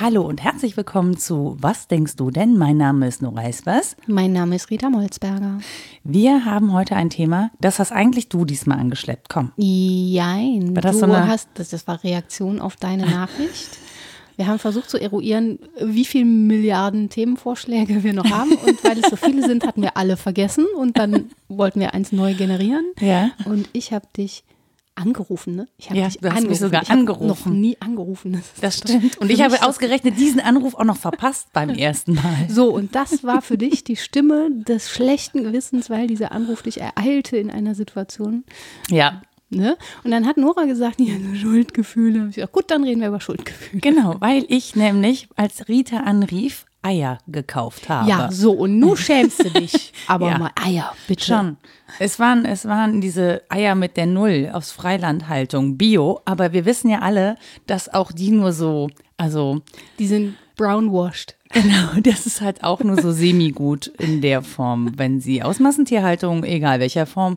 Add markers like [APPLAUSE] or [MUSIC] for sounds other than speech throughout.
Hallo und herzlich willkommen zu Was denkst du denn? Mein Name ist Nora Esbers. Mein Name ist Rita Molzberger. Wir haben heute ein Thema, das hast eigentlich du diesmal angeschleppt. Komm. Jein, War das du so eine- hast, das, das war Reaktion auf deine Nachricht. [LAUGHS] Wir haben versucht zu eruieren, wie viele Milliarden Themenvorschläge wir noch haben. Und weil es so viele sind, hatten wir alle vergessen. Und dann wollten wir eins neu generieren. Ja. Und ich habe dich angerufen, ne? Ich habe Ja, dich du hast mich angerufen. sogar ich angerufen. noch nie angerufen. Das, Das stimmt. Und ich habe ausgerechnet diesen Anruf auch noch verpasst beim ersten Mal. So, und das war für dich die Stimme des schlechten Gewissens, weil dieser Anruf dich ereilte in einer Situation. Ja, Ne? Und dann hat Nora gesagt, ja, so Schuldgefühle. Ich gesagt, gut, dann reden wir über Schuldgefühle. genau, weil ich nämlich, als Rita anrief, Eier gekauft habe. Ja, so, und nun schämst du dich. [LAUGHS] Aber Ja. mal Eier, bitte. Schon. Es waren, es waren diese Eier mit der Null aus Freilandhaltung, Bio, aber wir wissen ja alle, dass auch die nur so, also Die sind brownwashed. Genau, [LAUGHS] das ist halt auch nur so semi-gut in der Form, wenn sie aus Massentierhaltung, egal welcher Form.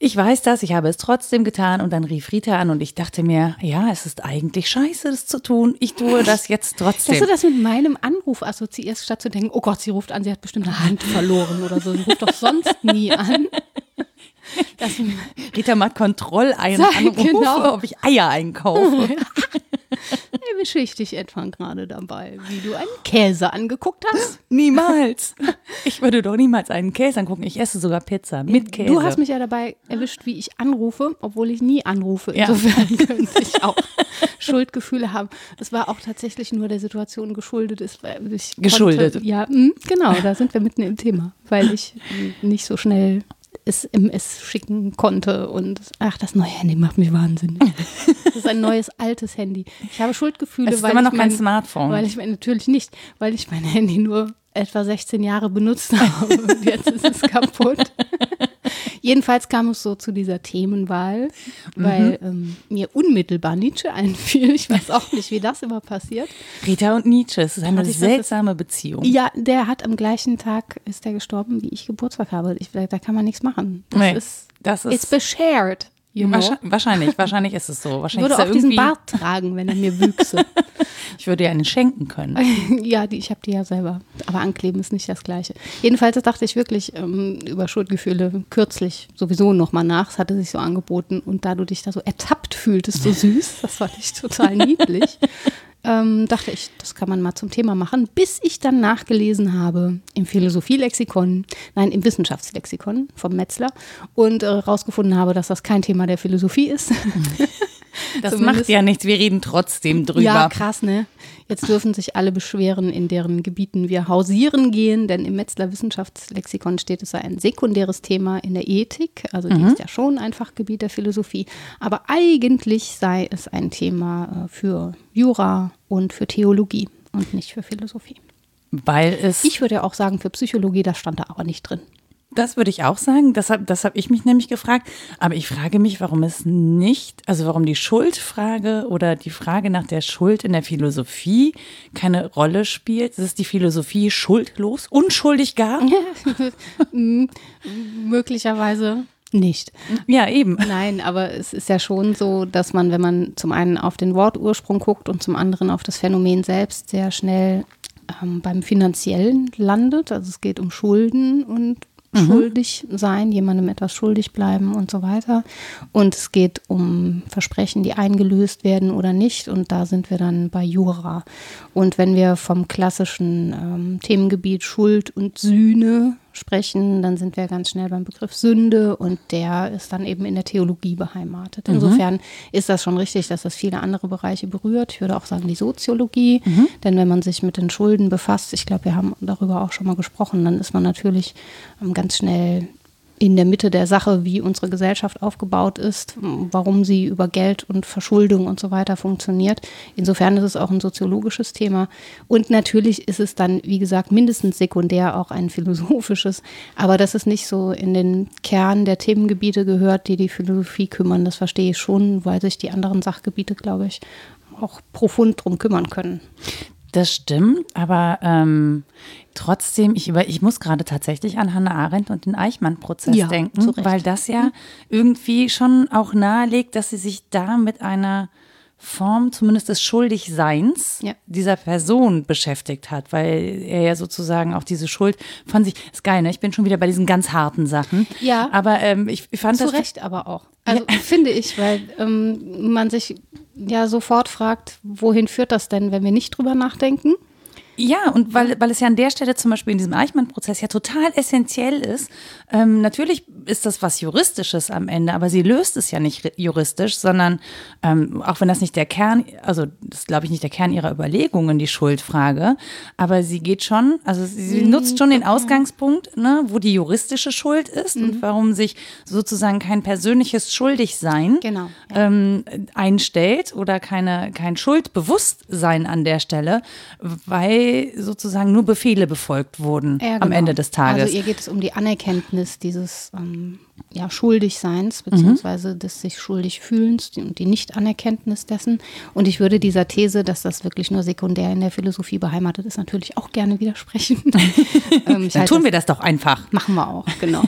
Ich weiß das, ich habe es trotzdem getan und dann rief Rita an und ich dachte mir, ja, es ist eigentlich scheiße, das zu tun. Ich tue das jetzt Dass trotzdem. du das mit meinem Anruf assoziierst, statt zu denken, oh Gott, sie ruft an, sie hat bestimmt eine Hand verloren oder so. Sie ruft doch sonst nie an. [LAUGHS] Das, Rita macht Kontrolleier Sag, anrufe, genau. ob ich Eier einkaufe. [LAUGHS] erwische ich dich etwa gerade dabei, wie du einen Käse angeguckt hast. Niemals. Ich würde doch niemals einen Käse angucken. Ich esse sogar Pizza mit Käse. Du hast mich ja dabei erwischt, wie ich anrufe, obwohl ich nie anrufe. Ja. Insofern [LAUGHS] könnte ich auch Schuldgefühle haben. Es war auch tatsächlich nur der Situation geschuldet. Ich Geschuldet. Konnte, ja, mh, genau, da sind wir mitten im Thema, weil ich nicht so schnell es MS schicken konnte und ach, das neue Handy macht mich wahnsinnig. Das ist ein neues, altes Handy. Ich habe Schuldgefühle, Es ist weil immer ich noch kein mein, Smartphone. Weil ich mein, natürlich nicht, weil ich mein Handy nur etwa 16 Jahre benutzt [LAUGHS] habe und jetzt ist es kaputt. Jedenfalls kam es so zu dieser Themenwahl, weil ähm, mir unmittelbar Nietzsche [LAUGHS] einfiel. Ich weiß auch nicht, wie das immer passiert. Rita und Nietzsche, es ist eine ich seltsame Beziehung. Ja, der hat am gleichen Tag ist der gestorben, wie ich Geburtstag habe. Ich, da kann man nichts machen. Das Nee, ist, das it's ist beshared. You know? wahrscheinlich, wahrscheinlich, ist es so. Ich Wahrscheinlich würde ist er auch diesen Bart tragen, wenn er mir wüchse. [LAUGHS] ich würde dir einen schenken können. [LAUGHS] ja, die, ich habe die ja selber. Aber ankleben ist nicht das Gleiche. Jedenfalls dachte ich wirklich ähm, über Schuldgefühle kürzlich sowieso nochmal nach. Es hatte sich so angeboten. Und da du dich da so ertappt fühltest, so [LAUGHS] süß, das fand ich total niedlich, ähm, dachte ich, das kann man mal zum Thema machen. Bis ich dann nachgelesen habe im Philosophielexikon, nein, im Wissenschaftslexikon vom Metzler und äh, rausgefunden habe, dass das kein Thema der Philosophie ist. [LAUGHS] Das Zumindest- macht ja nichts, wir reden trotzdem drüber. Ja, krass, ne? Jetzt dürfen sich alle beschweren, in deren Gebieten wir hausieren gehen, denn im Metzler Wissenschaftslexikon steht, es sei ein sekundäres Thema in der Ethik, also die ist ja schon ein Fachgebiet der Philosophie, aber eigentlich sei es ein Thema äh, für Jura und für Theologie und nicht für Philosophie. Weil es, Ich würde ja auch sagen, für Psychologie, das stand da aber nicht drin. Das würde ich auch sagen, das habe das hab ich mich nämlich gefragt. Aber ich frage mich, warum es nicht, also warum die Schuldfrage oder die Frage nach der Schuld in der Philosophie keine Rolle spielt. Ist die Philosophie schuldlos, unschuldig gar? [LAUGHS] Möglicherweise nicht. Ja, eben. Nein, aber es ist ja schon so, dass man, wenn man zum einen auf den Wortursprung guckt und zum anderen auf das Phänomen selbst, sehr schnell ähm, beim Finanziellen landet. Also es geht um Schulden und schuldig sein, jemandem etwas schuldig bleiben und so weiter. Und es geht um Versprechen, die eingelöst werden oder nicht. Und da sind wir dann bei Jura. Und wenn wir vom klassischen ähm, Themengebiet Schuld und Sühne sprechen, dann sind wir ganz schnell beim Begriff Sünde und der ist dann eben in der Theologie beheimatet. Insofern ist das schon richtig, dass das viele andere Bereiche berührt. Ich würde auch sagen die Soziologie, denn wenn man sich mit den Schulden befasst, ich glaube, wir haben darüber auch schon mal gesprochen, dann ist man natürlich ähm, ganz schnell in der Mitte der Sache, wie unsere Gesellschaft aufgebaut ist, warum sie über Geld und Verschuldung und so weiter funktioniert. Insofern ist es auch ein soziologisches Thema. Und natürlich ist es dann, wie gesagt, mindestens sekundär auch ein philosophisches. Aber dass es nicht so in den Kern der Themengebiete gehört, die die Philosophie kümmern, das verstehe ich schon, weil sich die anderen Sachgebiete, glaube ich, auch profund drum kümmern können. Das stimmt, aber ähm, trotzdem, ich, über, ich muss gerade tatsächlich an Hannah Arendt und den Eichmann-Prozess Ja, denken, zu weil das ja irgendwie schon auch nahelegt, dass sie sich da mit einer Form zumindest des Schuldigseins Ja. dieser Person beschäftigt hat, weil er ja sozusagen auch diese Schuld von sich, ist geil, ne? Ich bin schon wieder bei diesen ganz harten Sachen. Ja. Aber ähm, ich, ich fand Zu das. Recht aber auch. Also finde ich, weil ähm, man sich ja sofort fragt, wohin führt das denn, wenn wir nicht drüber nachdenken? Ja, und weil, weil es ja an der Stelle zum Beispiel in diesem Eichmann-Prozess ja total essentiell ist. Ähm, natürlich ist das was Juristisches am Ende, aber sie löst es ja nicht ri- juristisch, sondern ähm, auch wenn das nicht der Kern, also das ist, glaube ich nicht der Kern ihrer Überlegungen, die Schuldfrage, aber sie geht schon, also sie, sie nutzt schon den Ausgangspunkt, ne, wo die juristische Schuld ist und warum sich sozusagen kein persönliches Schuldigsein Genau, ähm, einstellt oder keine, kein Schuldbewusstsein an der Stelle, weil sozusagen nur Befehle befolgt wurden Ja, am genau. Ende des Tages. Also ihr geht es um die Anerkenntnis dieses ähm, ja, Schuldigseins, Mhm. beziehungsweise des sich schuldig fühlens und die Nicht-Anerkenntnis dessen. Und ich würde dieser These, dass das wirklich nur sekundär in der Philosophie beheimatet ist, natürlich auch gerne widersprechen. [LAUGHS] ähm, Dann tun wir das doch einfach. Machen wir auch, genau.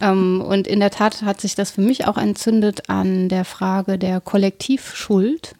ähm, und in der Tat hat sich das für mich auch entzündet an der Frage der Kollektivschuld.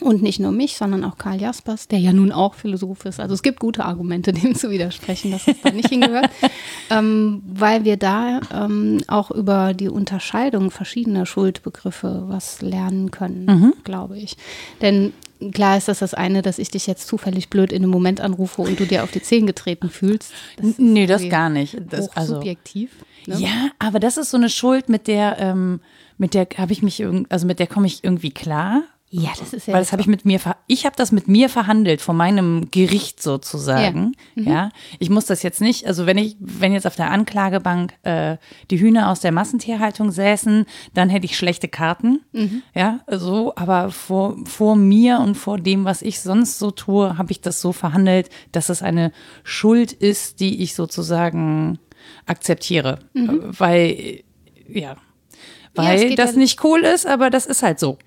Und nicht nur mich, sondern auch Karl Jaspers, der ja nun auch Philosoph ist. Also es gibt gute Argumente, [LAUGHS] dem zu widersprechen, dass es da nicht hingehört. [LAUGHS] ähm, weil wir da ähm, auch über die Unterscheidung verschiedener Schuldbegriffe was lernen können, glaube ich. Denn klar ist das das eine, dass ich dich jetzt zufällig blöd in einem Moment anrufe und du dir auf die Zehen getreten fühlst. Das Nee, das gar nicht. Das, also, hochsubjektiv. ne? ja, aber das ist so eine Schuld, mit der, ähm, mit der habe ich mich, also mit der komme ich irgendwie klar. Ja, das ist ja Weil das habe ich mit mir, ich habe das mit mir verhandelt, von meinem Gericht sozusagen. Ja. Mhm. Ja, ich muss das jetzt nicht, also wenn ich, wenn jetzt auf der Anklagebank äh, die Hühner aus der Massentierhaltung säßen, dann hätte ich schlechte Karten. Mhm. Ja, so, aber vor, vor mir und vor dem, was ich sonst so tue, habe ich das so verhandelt, dass es eine Schuld ist, die ich sozusagen akzeptiere. Mhm. Weil, ja. Ja, Weil geht das ja- nicht cool ist, aber das ist halt so.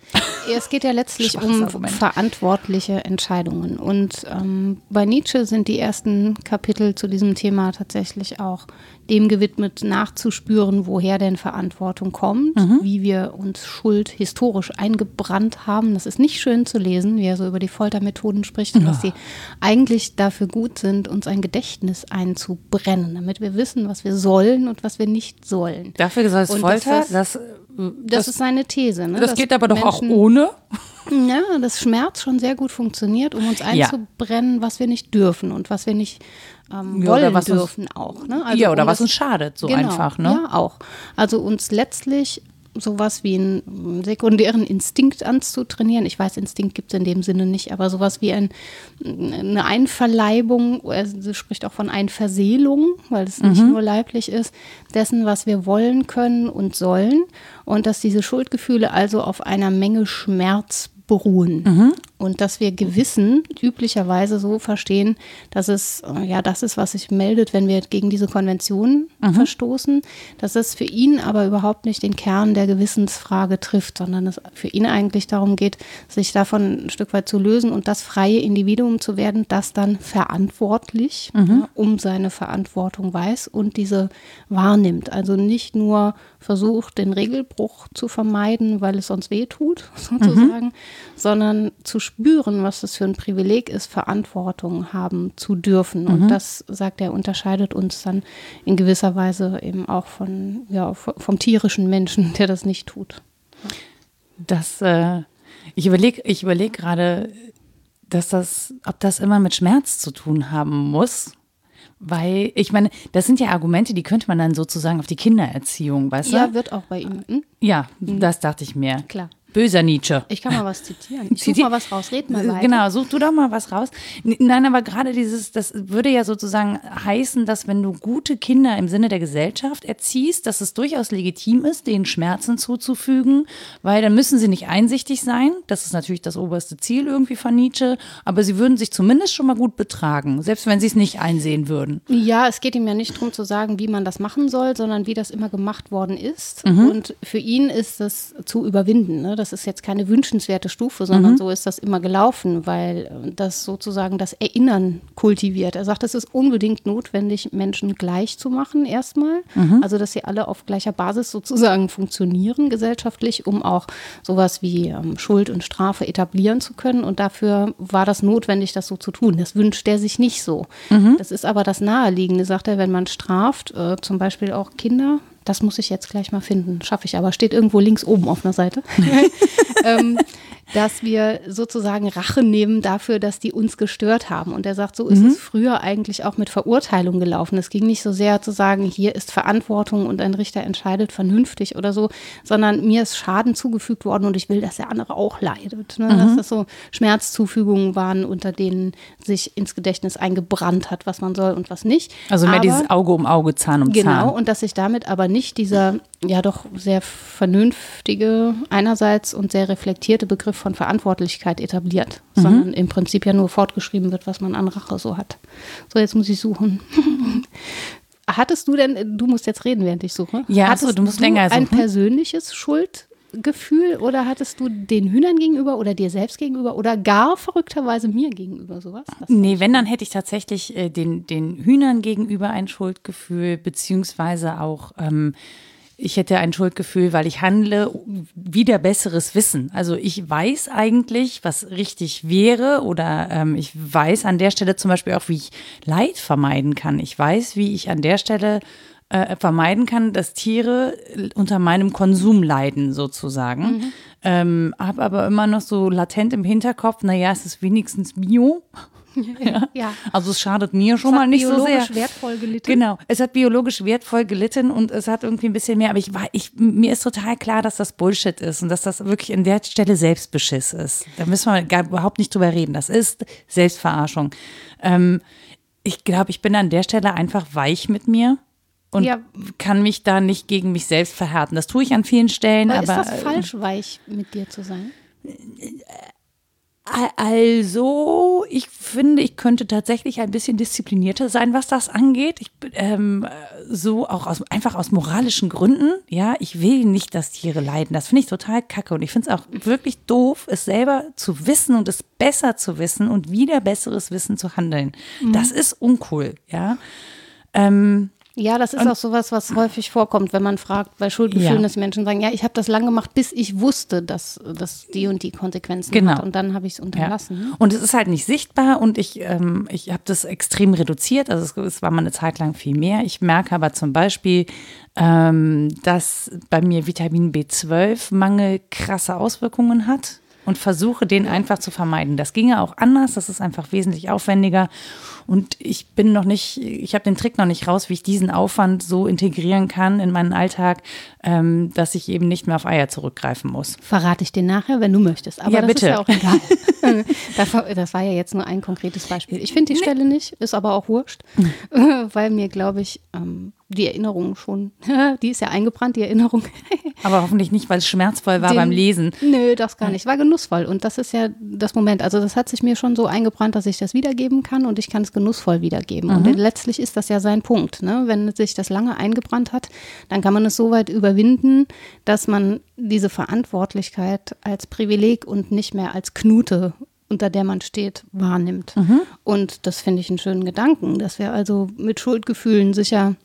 Es geht ja letztlich um Argument. verantwortliche Entscheidungen. Und ähm, bei Nietzsche sind die ersten Kapitel zu diesem Thema tatsächlich auch dem gewidmet, nachzuspüren, woher denn Verantwortung kommt, Mhm. wie wir uns Schuld historisch eingebrannt haben. Das ist nicht schön zu lesen, wie er so über die Foltermethoden spricht und dass sie eigentlich dafür gut sind, uns ein Gedächtnis einzubrennen, damit wir wissen, was wir sollen und was wir nicht sollen. Dafür soll es Folter, das das, ist- Das, ist seine These. Ne? das dass geht aber doch auch Menschen- ohne. Ja, dass Schmerz schon sehr gut funktioniert, um uns einzubrennen, was wir nicht dürfen und was wir nicht ähm, Ja, oder wollen was uns- dürfen auch. Ne? Also ja, oder um was das- uns schadet, so genau, einfach, ne? Ja, auch. Also uns letztlich sowas wie einen sekundären Instinkt anzutrainieren. Ich weiß, Instinkt gibt es in dem Sinne nicht, aber sowas wie ein, eine Einverleibung, also sie spricht auch von Einverseelung, weil es nicht Mhm. nur leiblich ist, dessen, was wir wollen können und sollen. Und dass diese Schuldgefühle also auf einer Menge Schmerz beruhen. Mhm. Und dass wir Gewissen üblicherweise so verstehen, dass es äh, ja das ist, was sich meldet, wenn wir gegen diese Konvention Mhm. verstoßen, dass es für ihn aber überhaupt nicht den Kern der Gewissensfrage trifft, sondern es für ihn eigentlich darum geht, sich davon ein Stück weit zu lösen und das freie Individuum zu werden, das dann verantwortlich ja, um seine Verantwortung weiß und diese wahrnimmt. Also nicht nur versucht, den Regelbruch zu vermeiden, weil es sonst weh tut, [LAUGHS] sozusagen, sondern zu spüren, was das für ein Privileg ist, Verantwortung haben zu dürfen. Und das, sagt er, unterscheidet uns dann in gewisser Weise eben auch von, ja, vom tierischen Menschen, der das nicht tut. Das, äh, ich überlege ich überleg gerade, dass das, ob das immer mit Schmerz zu tun haben muss. Weil, ich meine, das sind ja Argumente, die könnte man dann sozusagen auf die Kindererziehung, weißt du? Ja, wird auch bei ihm. Hm? Ja, das dachte ich mir. Klar. Böser Nietzsche. Ich kann mal was zitieren. [LAUGHS] Ich such Ziti- mal was raus, red mal weiter. Genau, such du doch mal was raus. Nein, aber gerade dieses, das würde ja sozusagen heißen, dass wenn du gute Kinder im Sinne der Gesellschaft erziehst, dass es durchaus legitim ist, denen Schmerzen zuzufügen, weil dann müssen sie nicht einsichtig sein. Das ist natürlich das oberste Ziel irgendwie von Nietzsche, aber sie würden sich zumindest schon mal gut betragen, selbst wenn sie es nicht einsehen würden. Ja, es geht ihm ja nicht darum zu sagen, wie man das machen soll, sondern wie das immer gemacht worden ist. Mhm. Und für ihn ist das zu überwinden. Ne? Das ist jetzt keine wünschenswerte Stufe, sondern mhm. so ist das immer gelaufen, weil das sozusagen das Erinnern kultiviert. Er sagt, es ist unbedingt notwendig, Menschen gleich zu machen erstmal, mhm. also dass sie alle auf gleicher Basis sozusagen funktionieren gesellschaftlich, um auch sowas wie ähm, Schuld und Strafe etablieren zu können. Und dafür war das notwendig, das so zu tun. Das wünscht er sich nicht so. Mhm. Das ist aber das Naheliegende, sagt er, wenn man straft, äh, zum Beispiel auch Kinder, das muss ich jetzt gleich mal finden, schaffe ich aber, steht irgendwo links oben auf einer Seite. [LAUGHS] [LAUGHS] ähm, dass wir sozusagen Rache nehmen dafür, dass die uns gestört haben. Und er sagt, so ist mhm. es früher eigentlich auch mit Verurteilung gelaufen. Es ging nicht so sehr zu sagen, hier ist Verantwortung und ein Richter entscheidet vernünftig oder so, sondern mir ist Schaden zugefügt worden und ich will, dass der andere auch leidet. Ne? Mhm. Dass das so Schmerzzufügungen waren, unter denen sich ins Gedächtnis eingebrannt hat, was man soll und was nicht. Also mehr aber, dieses Auge um Auge, Zahn um genau, Zahn. Genau, und dass sich damit aber nicht dieser ja doch sehr vernünftige einerseits und sehr reflektierte Begriff von Verantwortlichkeit etabliert, mhm. sondern im Prinzip ja nur fortgeschrieben wird, was man an Rache so hat. So, jetzt muss ich suchen. [LAUGHS] Hattest du denn, du musst jetzt reden, während ich suche. Ja, Hattest so, du musst du länger suchen. ein persönliches Schuldgefühl oder hattest du den Hühnern gegenüber oder dir selbst gegenüber oder gar verrückterweise mir gegenüber sowas? nee, wenn, dann hätte ich tatsächlich äh, den, den Hühnern gegenüber ein Schuldgefühl, beziehungsweise auch ähm, ich hätte ein Schuldgefühl, weil ich handle wieder besseres Wissen. Also ich weiß eigentlich, was richtig wäre oder ähm, ich weiß an der Stelle zum Beispiel auch, wie ich Leid vermeiden kann. Ich weiß, wie ich an der Stelle äh, vermeiden kann, dass Tiere unter meinem Konsum leiden sozusagen. Mhm. Ähm, habe aber immer noch so latent im Hinterkopf, naja, es ist wenigstens Bio. [LAUGHS] Ja. ja. Also es schadet mir schon mal nicht so sehr. Es hat biologisch wertvoll gelitten. Genau, es hat biologisch wertvoll gelitten und es hat irgendwie ein bisschen mehr. Aber ich war, ich, mir ist total klar, dass das Bullshit ist und dass das wirklich in der Stelle Selbstbeschiss ist. Da müssen wir gar überhaupt nicht drüber reden. Das ist Selbstverarschung. Ähm, ich glaube, ich bin an der Stelle einfach weich mit mir und ja. kann mich da nicht gegen mich selbst verhärten. Das tue ich an vielen Stellen. Aber, aber ist das falsch, weich mit dir zu sein? Also, ich finde, ich könnte tatsächlich ein bisschen disziplinierter sein, was das angeht. Ich ähm, so auch aus, einfach aus moralischen Gründen. Ja, ich will nicht, dass Tiere leiden. Das finde ich total kacke. Und ich finde es auch wirklich doof, es selber zu wissen und es besser zu wissen und wieder besseres Wissen zu handeln. Mhm. Das ist uncool. Ja. Ähm, ja, das ist und, auch sowas, was häufig vorkommt, wenn man fragt bei Schuldgefühlen, ja. dass Menschen sagen, ja, ich habe das lang gemacht, bis ich wusste, dass das die und die Konsequenzen genau. hat und dann habe ich es unterlassen. Ja. Und es ist halt nicht sichtbar und ich, ähm, ich habe das extrem reduziert, also es, es, war mal eine Zeit lang viel mehr. Ich merke aber zum Beispiel, ähm, dass bei mir Vitamin B12-Mangel krasse Auswirkungen hat und versuche den einfach zu vermeiden. Das ginge auch anders, das ist einfach wesentlich aufwendiger und ich bin noch nicht, ich habe den Trick noch nicht raus, wie ich diesen Aufwand so integrieren kann in meinen Alltag, ähm, dass ich eben nicht mehr auf Eier zurückgreifen muss. Verrate ich dir nachher, wenn du möchtest. Aber ja, das bitte. ist ja auch egal. [LAUGHS] [LAUGHS] das, war, ja jetzt nur ein konkretes Beispiel. Ich finde die Stelle nicht, ist aber auch wurscht, [LAUGHS] weil mir, glaube ich, ähm, die Erinnerung schon, die ist ja eingebrannt, die Erinnerung. Aber hoffentlich nicht, weil es schmerzvoll war Den, beim Lesen. Nö, das gar nicht. War genussvoll. Und das ist ja das Moment. Also das hat sich mir schon so eingebrannt, dass ich das wiedergeben kann und ich kann es genussvoll wiedergeben. Mhm. Und letztlich ist das ja sein Punkt. Ne? Wenn sich das lange eingebrannt hat, dann kann man es so weit überwinden, dass man diese Verantwortlichkeit als Privileg und nicht mehr als Knute unter der man steht, wahrnimmt. Mhm. Und das finde ich einen schönen Gedanken, dass wir also mit Schuldgefühlen sicher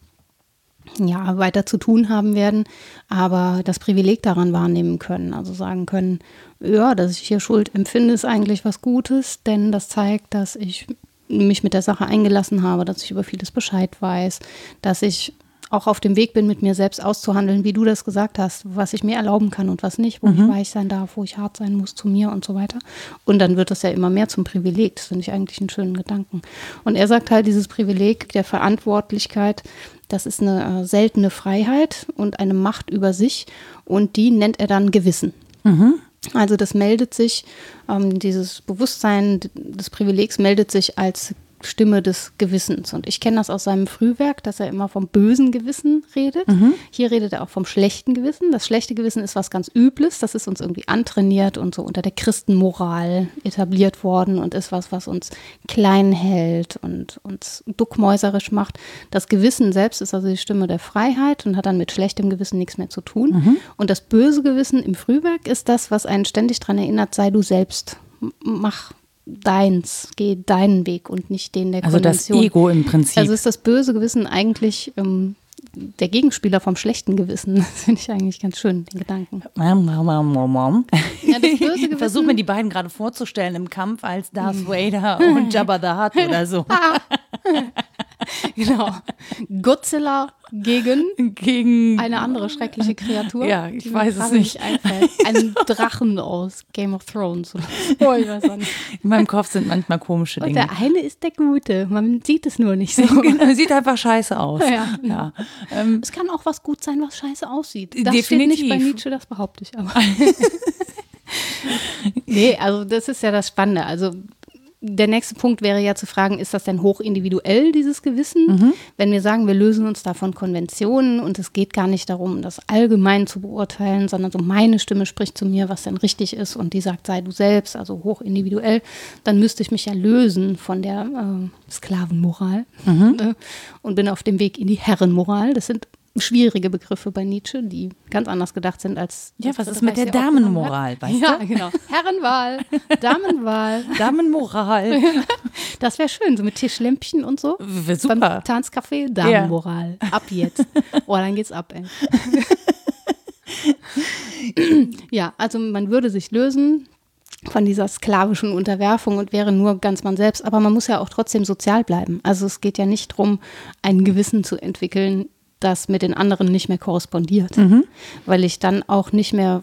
ja, weiter zu tun haben werden, aber das Privileg daran wahrnehmen können. Also sagen können, ja, dass ich hier Schuld empfinde, ist eigentlich was Gutes, denn das zeigt, dass ich mich mit der Sache eingelassen habe, dass ich über vieles Bescheid weiß, dass ich auch auf dem Weg bin, mit mir selbst auszuhandeln, wie du das gesagt hast, was ich mir erlauben kann und was nicht, wo mhm. ich weich sein darf, wo ich hart sein muss zu mir und so weiter. Und dann wird das ja immer mehr zum Privileg. Das finde ich eigentlich einen schönen Gedanken. Und er sagt halt, dieses Privileg der Verantwortlichkeit, das ist eine äh, seltene Freiheit und eine Macht über sich und die nennt er dann Gewissen. Mhm. Also das meldet sich, ähm, dieses Bewusstsein des Privilegs meldet sich als Stimme des Gewissens. Und ich kenne das aus seinem Frühwerk, dass er immer vom bösen Gewissen redet. Mhm. Hier redet er auch vom schlechten Gewissen. Das schlechte Gewissen ist was ganz Übles. Das ist uns irgendwie antrainiert und so unter der Christenmoral etabliert worden und ist was, was uns klein hält und uns duckmäuserisch macht. Das Gewissen selbst ist also die Stimme der Freiheit und hat dann mit schlechtem Gewissen nichts mehr zu tun. Mhm. Und das böse Gewissen im Frühwerk ist das, was einen ständig daran erinnert, sei du selbst. Mach deins, geh deinen Weg und nicht den der Konvention. Also das Ego im Prinzip. Also ist das böse Gewissen eigentlich ähm, der Gegenspieler vom schlechten Gewissen. [LAUGHS] Das finde ich eigentlich ganz schön, den Gedanken. Mom, mom, mom, mom. Ja, das böse [LAUGHS] Gewissen. Versuch mir die beiden gerade vorzustellen im Kampf als Darth hm. Vader und Jabba the Hutt oder so. [LAUGHS] genau. Godzilla gegen, gegen eine andere schreckliche Kreatur. Ja, ich weiß es nicht. Einfällt. Einen Drachen aus Game of Thrones. [LAUGHS] Oh, ich weiß nicht. In meinem Kopf sind manchmal komische Dinge. Und der eine ist der Gute. Man sieht es nur nicht so. [LAUGHS] genau, sieht einfach scheiße aus. Ja. ja. Ähm, es kann auch was gut sein, was scheiße aussieht. Das definitiv. steht nicht bei Nietzsche, das behaupte ich aber. [LAUGHS] nee, also das ist ja das Spannende. Also der nächste Punkt wäre ja zu fragen, ist das denn hochindividuell, dieses Gewissen? Mhm. Wenn wir sagen, wir lösen uns da von Konventionen und es geht gar nicht darum, das allgemein zu beurteilen, sondern so meine Stimme spricht zu mir, was denn richtig ist und die sagt, sei du selbst, also hochindividuell, dann müsste ich mich ja lösen von der äh, Sklavenmoral mhm. Ne? und bin auf dem Weg in die Herrenmoral. Das sind schwierige Begriffe bei Nietzsche, die ganz anders gedacht sind als. Ja, was ist mit der Damenmoral, weißt ja, du? Ja, genau. Herrenwahl, Damenwahl. [LAUGHS] Damenmoral. [LAUGHS] Das wäre schön, so mit Tischlämpchen und so. Super. Beim Tanzcafé, Damenmoral. Ja. Ab jetzt. Oh, dann geht's ab, ey. [LAUGHS] ja, also man würde sich lösen von dieser sklavischen Unterwerfung und wäre nur ganz man selbst. Aber man muss ja auch trotzdem sozial bleiben. Also es geht ja nicht darum, ein Gewissen zu entwickeln, das mit den anderen nicht mehr korrespondiert, mhm. weil ich dann auch nicht mehr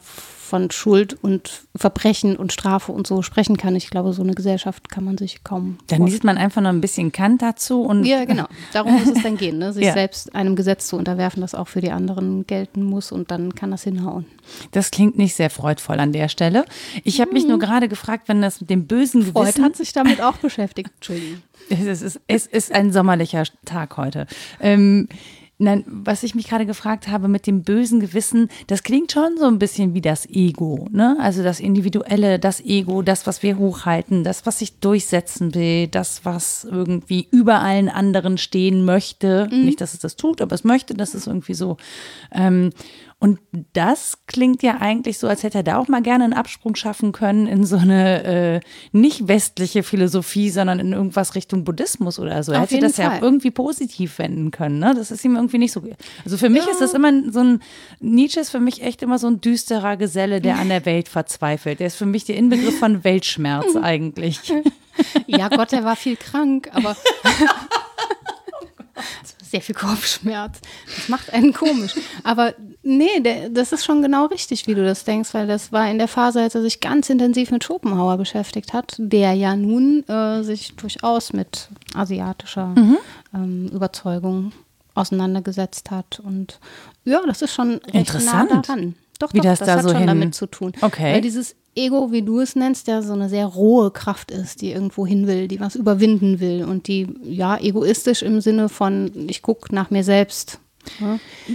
von Schuld und Verbrechen und Strafe und so sprechen kann. Ich glaube, so eine Gesellschaft kann man sich kaum. Dann liest man einfach noch ein bisschen Kant dazu und. Ja, genau. Darum muss es dann gehen, ne? [LAUGHS] sich ja. selbst einem Gesetz zu unterwerfen, das auch für die anderen gelten muss und dann kann das hinhauen. Das klingt nicht sehr freudvoll an der Stelle. Ich habe mich nur mhm. gerade gefragt, wenn das mit dem bösen Gewissen. Freud hat sich damit auch beschäftigt. Entschuldigung. [LAUGHS] Es ist, es ist ein sommerlicher Tag heute. Ähm, Nein, was ich mich gerade gefragt habe mit dem bösen Gewissen, das klingt schon so ein bisschen wie das Ego, ne? Also das Individuelle, das Ego, das, was wir hochhalten, das, was sich durchsetzen will, das, was irgendwie über allen anderen stehen möchte. Mhm. Nicht, dass es das tut, aber es möchte, das ist irgendwie so. Ähm, und das klingt ja eigentlich so, als hätte er da auch mal gerne einen Absprung schaffen können in so eine äh, nicht westliche Philosophie, sondern in irgendwas Richtung Buddhismus oder so. Er hätte das Fall. ja auch irgendwie positiv wenden können. Ne? Das ist ihm irgendwie nicht so. Also für mich ja. ist das immer so ein, Nietzsche ist für mich echt immer so ein düsterer Geselle, der an der Welt verzweifelt. Der ist für mich der Inbegriff von Weltschmerz [LAUGHS] eigentlich. Ja, Gott, er war viel krank, aber. [LAUGHS] [LAUGHS] sehr viel Kopfschmerz. Das macht einen komisch. Aber nee, der, das ist schon genau richtig, wie du das denkst, weil das war in der Phase, als er sich ganz intensiv mit Schopenhauer beschäftigt hat, der ja nun äh, sich durchaus mit asiatischer mhm. ähm, Überzeugung auseinandergesetzt hat. Und ja, das ist schon recht Interessant. nah daran. Doch, wie doch, das, das da hat so schon hin... damit zu tun. Okay. Weil dieses Ego, wie du es nennst, ja so eine sehr rohe Kraft ist, die irgendwo hin will, die was überwinden will und die ja egoistisch im Sinne von, ich gucke nach mir selbst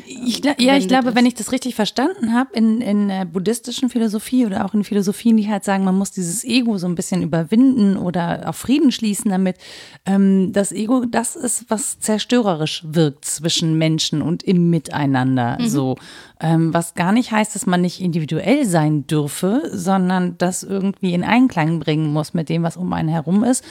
ich, ja, ich glaube, wenn ich das richtig verstanden habe, in, in der buddhistischen Philosophie oder auch in Philosophien, die halt sagen, man muss dieses Ego so ein bisschen überwinden oder auf Frieden schließen damit, ähm, das Ego, das ist, was zerstörerisch wirkt zwischen Menschen und im Miteinander. Mhm. So, ähm, was gar nicht heißt, dass man nicht individuell sein dürfe, sondern das irgendwie in Einklang bringen muss mit dem, was um einen herum ist.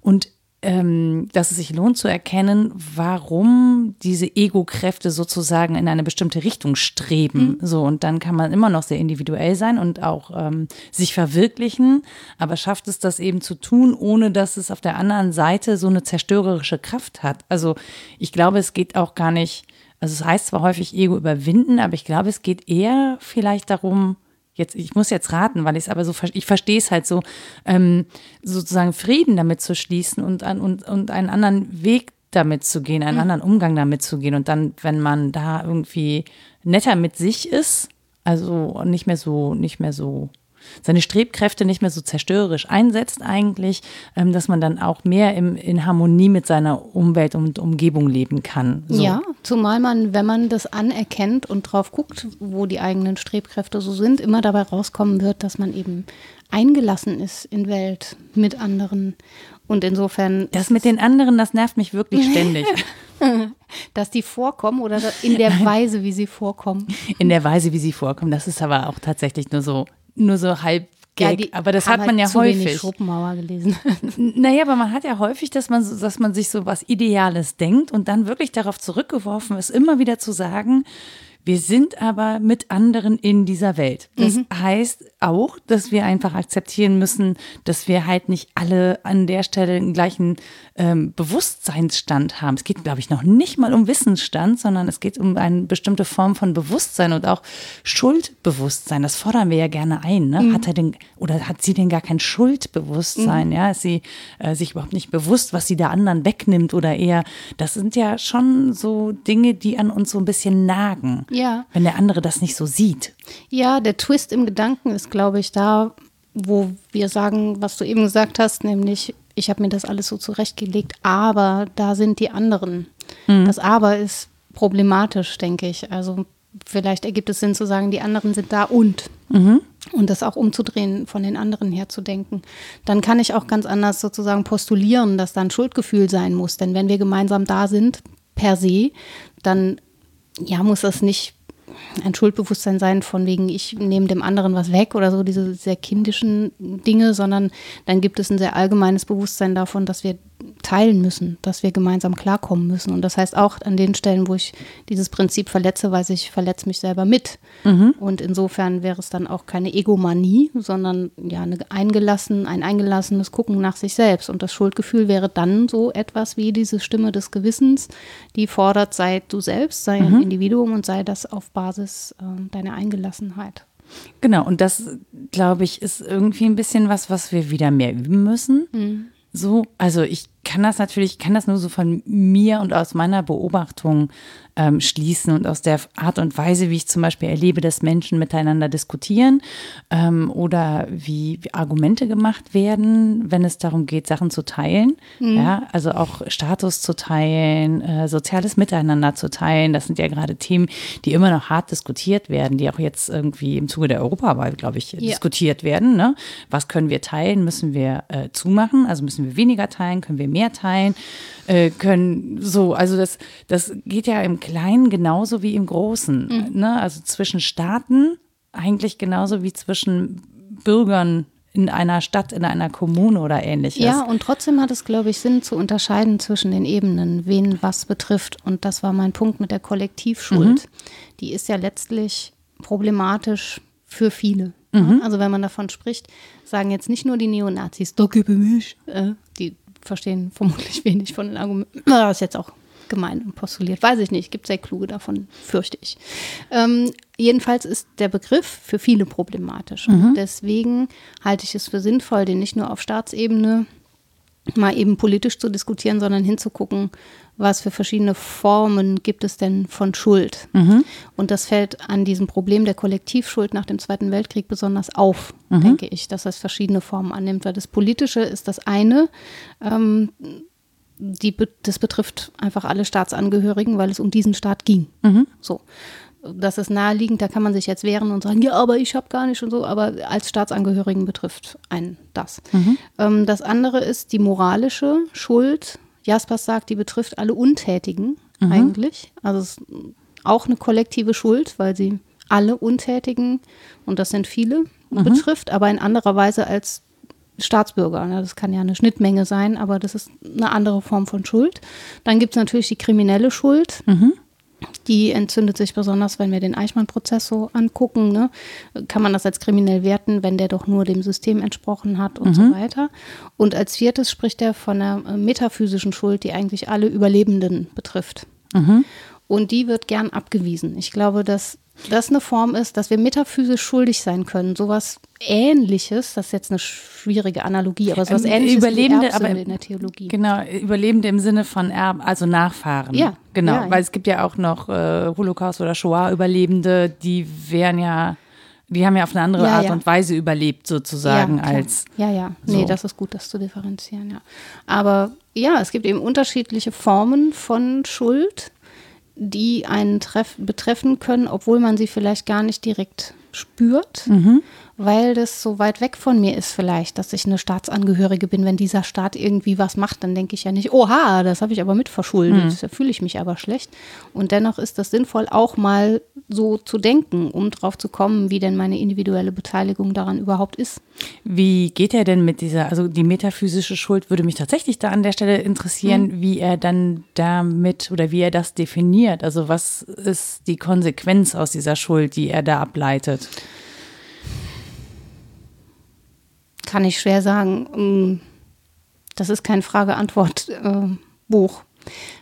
Und ähm, dass es sich lohnt zu erkennen, warum diese Ego-Kräfte sozusagen in eine bestimmte Richtung streben. Mhm. So, und dann kann man immer noch sehr individuell sein und auch ähm, sich verwirklichen, aber schafft es das eben zu tun, ohne dass es auf der anderen Seite so eine zerstörerische Kraft hat. Also ich glaube, es geht auch gar nicht, also es heißt zwar häufig Ego überwinden, aber ich glaube, es geht eher vielleicht darum, jetzt, ich muss jetzt raten, weil ich es aber so, ich verstehe es halt so, ähm, sozusagen Frieden damit zu schließen und, und, und einen anderen Weg damit zu gehen, einen mhm. anderen Umgang damit zu gehen. Und dann, wenn man da irgendwie netter mit sich ist, also nicht mehr so, nicht mehr so seine Strebkräfte nicht mehr so zerstörerisch einsetzt eigentlich, ähm, dass man dann auch mehr im, in Harmonie mit seiner Umwelt und Umgebung leben kann. So. Ja, zumal man, wenn man das anerkennt und drauf guckt, wo die eigenen Strebkräfte so sind, immer dabei rauskommen wird, dass man eben eingelassen ist in Welt mit anderen. Und insofern. Das mit den anderen, das nervt mich wirklich [LAUGHS] ständig. Dass die vorkommen oder in der. [LAUGHS] Weise, wie sie vorkommen. In der Weise, wie sie vorkommen. Das ist aber auch tatsächlich nur so, nur so halb Gag, ja, aber das hat man halt ja zu häufig. Wenig Schopenhauer gelesen. [LAUGHS] naja, aber man hat ja häufig, dass man, dass man sich so was Ideales denkt und dann wirklich darauf zurückgeworfen ist, immer wieder zu sagen, wir sind aber mit anderen in dieser Welt. Das mhm. heißt auch, dass wir einfach akzeptieren müssen, dass wir halt nicht alle an der Stelle den gleichen ähm, Bewusstseinsstand haben. Es geht, glaube ich, noch nicht mal um Wissensstand, sondern es geht um eine bestimmte Form von Bewusstsein und auch Schuldbewusstsein. Das fordern wir ja gerne ein. Ne? Mhm. Hat er denn oder hat sie denn gar kein Schuldbewusstsein? Mhm. Ja, ist sie äh, sich überhaupt nicht bewusst, was sie der anderen wegnimmt oder eher? Das sind ja schon so Dinge, die an uns so ein bisschen nagen. Ja. Wenn der andere das nicht so sieht. Ja, der Twist im Gedanken ist, glaube ich, da, wo wir sagen, was du eben gesagt hast, nämlich ich habe mir das alles so zurechtgelegt, aber da sind die anderen. Mhm. Das Aber ist problematisch, denke ich. Also vielleicht ergibt es Sinn zu sagen, die anderen sind da und. Mhm. Und das auch umzudrehen, von den anderen her zu denken. Dann kann ich auch ganz anders sozusagen postulieren, dass da ein Schuldgefühl sein muss. Denn wenn wir gemeinsam da sind, per se, dann ja, muss das nicht ein Schuldbewusstsein sein von wegen, ich nehme dem anderen was weg oder so, diese sehr kindischen Dinge, sondern dann gibt es ein sehr allgemeines Bewusstsein davon, dass wir teilen müssen, dass wir gemeinsam klarkommen müssen. Und das heißt auch an den Stellen, wo ich dieses Prinzip verletze, weiß ich, verletze mich selber mit. Mhm. Und insofern wäre es dann auch keine Egomanie, sondern ja eine eingelassen, ein eingelassenes Gucken nach sich selbst. Und das Schuldgefühl wäre dann so etwas wie diese Stimme des Gewissens, die fordert, sei du selbst, sei mhm. ein Individuum und sei das auf Basis äh, deiner Eingelassenheit. Genau, und das, glaube ich, ist irgendwie ein bisschen was, was wir wieder mehr üben müssen. Mhm. So, also ich kann das natürlich, kann das nur so von mir und aus meiner Beobachtung ähm, schließen und aus der Art und Weise, wie ich zum Beispiel erlebe, dass Menschen miteinander diskutieren ähm, oder wie, wie, Argumente gemacht werden, wenn es darum geht, Sachen zu teilen. Mhm. Ja, also auch Status zu teilen, äh, soziales Miteinander zu teilen. Das sind ja gerade Themen, die immer noch hart diskutiert werden, die auch jetzt irgendwie im Zuge der Europawahl, glaube ich, ja. diskutiert werden. Ne? Was können wir teilen? Müssen wir äh, zumachen? Also müssen wir weniger teilen? Können wir mehr teilen? Äh, können so, also das, das geht ja im Kleinen genauso wie im Großen. Mhm. Ne? Also zwischen Staaten eigentlich genauso wie zwischen Bürgern in einer Stadt, in einer Kommune oder ähnliches. Ja, und trotzdem hat es, glaube ich, Sinn zu unterscheiden zwischen den Ebenen, wen was betrifft. Und das war mein Punkt mit der Kollektivschuld. Mhm. Die ist ja letztlich problematisch für viele. Mhm. Also wenn man davon spricht, sagen jetzt nicht nur die Neonazis, da gebe mich, äh, die verstehen vermutlich [LAUGHS] wenig von den Argumenten. Das ist jetzt auch gemein und postuliert. Weiß ich nicht. Gibt sehr kluge davon, fürchte ich. Ähm, jedenfalls ist der Begriff für viele problematisch. Mhm. Und deswegen halte ich es für sinnvoll, den nicht nur auf Staatsebene mal eben politisch zu diskutieren, sondern hinzugucken, was für verschiedene Formen gibt es denn von Schuld. Mhm. Und das fällt an diesem Problem der Kollektivschuld nach dem Zweiten Weltkrieg besonders auf, mhm. denke ich, dass es verschiedene Formen annimmt. Weil das Politische ist das eine, ähm, die, das betrifft einfach alle Staatsangehörigen, weil es um diesen Staat ging. Mhm. So. Das ist naheliegend, da kann man sich jetzt wehren und sagen, ja, aber ich habe gar nicht und so, aber als Staatsangehörigen betrifft einen das. Mhm. Ähm, das andere ist die moralische Schuld. Jaspers sagt, die betrifft alle Untätigen mhm. eigentlich. Also es ist auch eine kollektive Schuld, weil sie alle Untätigen, und das sind viele, mhm. betrifft, aber in anderer Weise als Staatsbürger. Ne? Das kann ja eine Schnittmenge sein, aber das ist eine andere Form von Schuld. Dann gibt es natürlich die kriminelle Schuld. Mhm. Die entzündet sich besonders, wenn wir den Eichmann-Prozess so angucken. Ne? Kann man das als kriminell werten, wenn der doch nur dem System entsprochen hat und mhm. so weiter. Und als viertes spricht er von einer äh, metaphysischen Schuld, die eigentlich alle Überlebenden betrifft. Mhm. Und die wird gern abgewiesen. Ich glaube, dass das eine Form ist, dass wir metaphysisch schuldig sein können. Sowas Ähnliches, das ist jetzt eine schwierige Analogie, aber sowas ähm, Ähnliches Überlebende, wie aber in der Theologie. Genau, Überlebende im Sinne von Erben, also Nachfahren. Ja. Genau, ja, weil es gibt ja auch noch äh, Holocaust- oder Shoah-Überlebende, die wären ja Die haben ja auf eine andere Ja, Art ja. und Weise überlebt, sozusagen, ja, als. Ja, ja. Nee, so. das ist gut, das zu differenzieren, ja. Aber ja, es gibt eben unterschiedliche Formen von Schuld, die einen treff betreffen können, obwohl man sie vielleicht gar nicht direkt spürt, weil das so weit weg von mir ist vielleicht, dass ich eine Staatsangehörige bin. Wenn dieser Staat irgendwie was macht, dann denke ich ja nicht, oha, das habe ich aber mitverschuldet, da fühle ich mich aber schlecht. Und dennoch ist das sinnvoll, auch mal so zu denken, um drauf zu kommen, wie denn meine individuelle Beteiligung daran überhaupt ist. Wie geht er denn mit dieser, also die metaphysische Schuld würde mich tatsächlich da an der Stelle interessieren, wie er dann damit oder wie er das definiert. Also was ist die Konsequenz aus dieser Schuld, die er da ableitet? Kann ich schwer sagen. Mm, Das ist kein Frage-Antwort-Buch.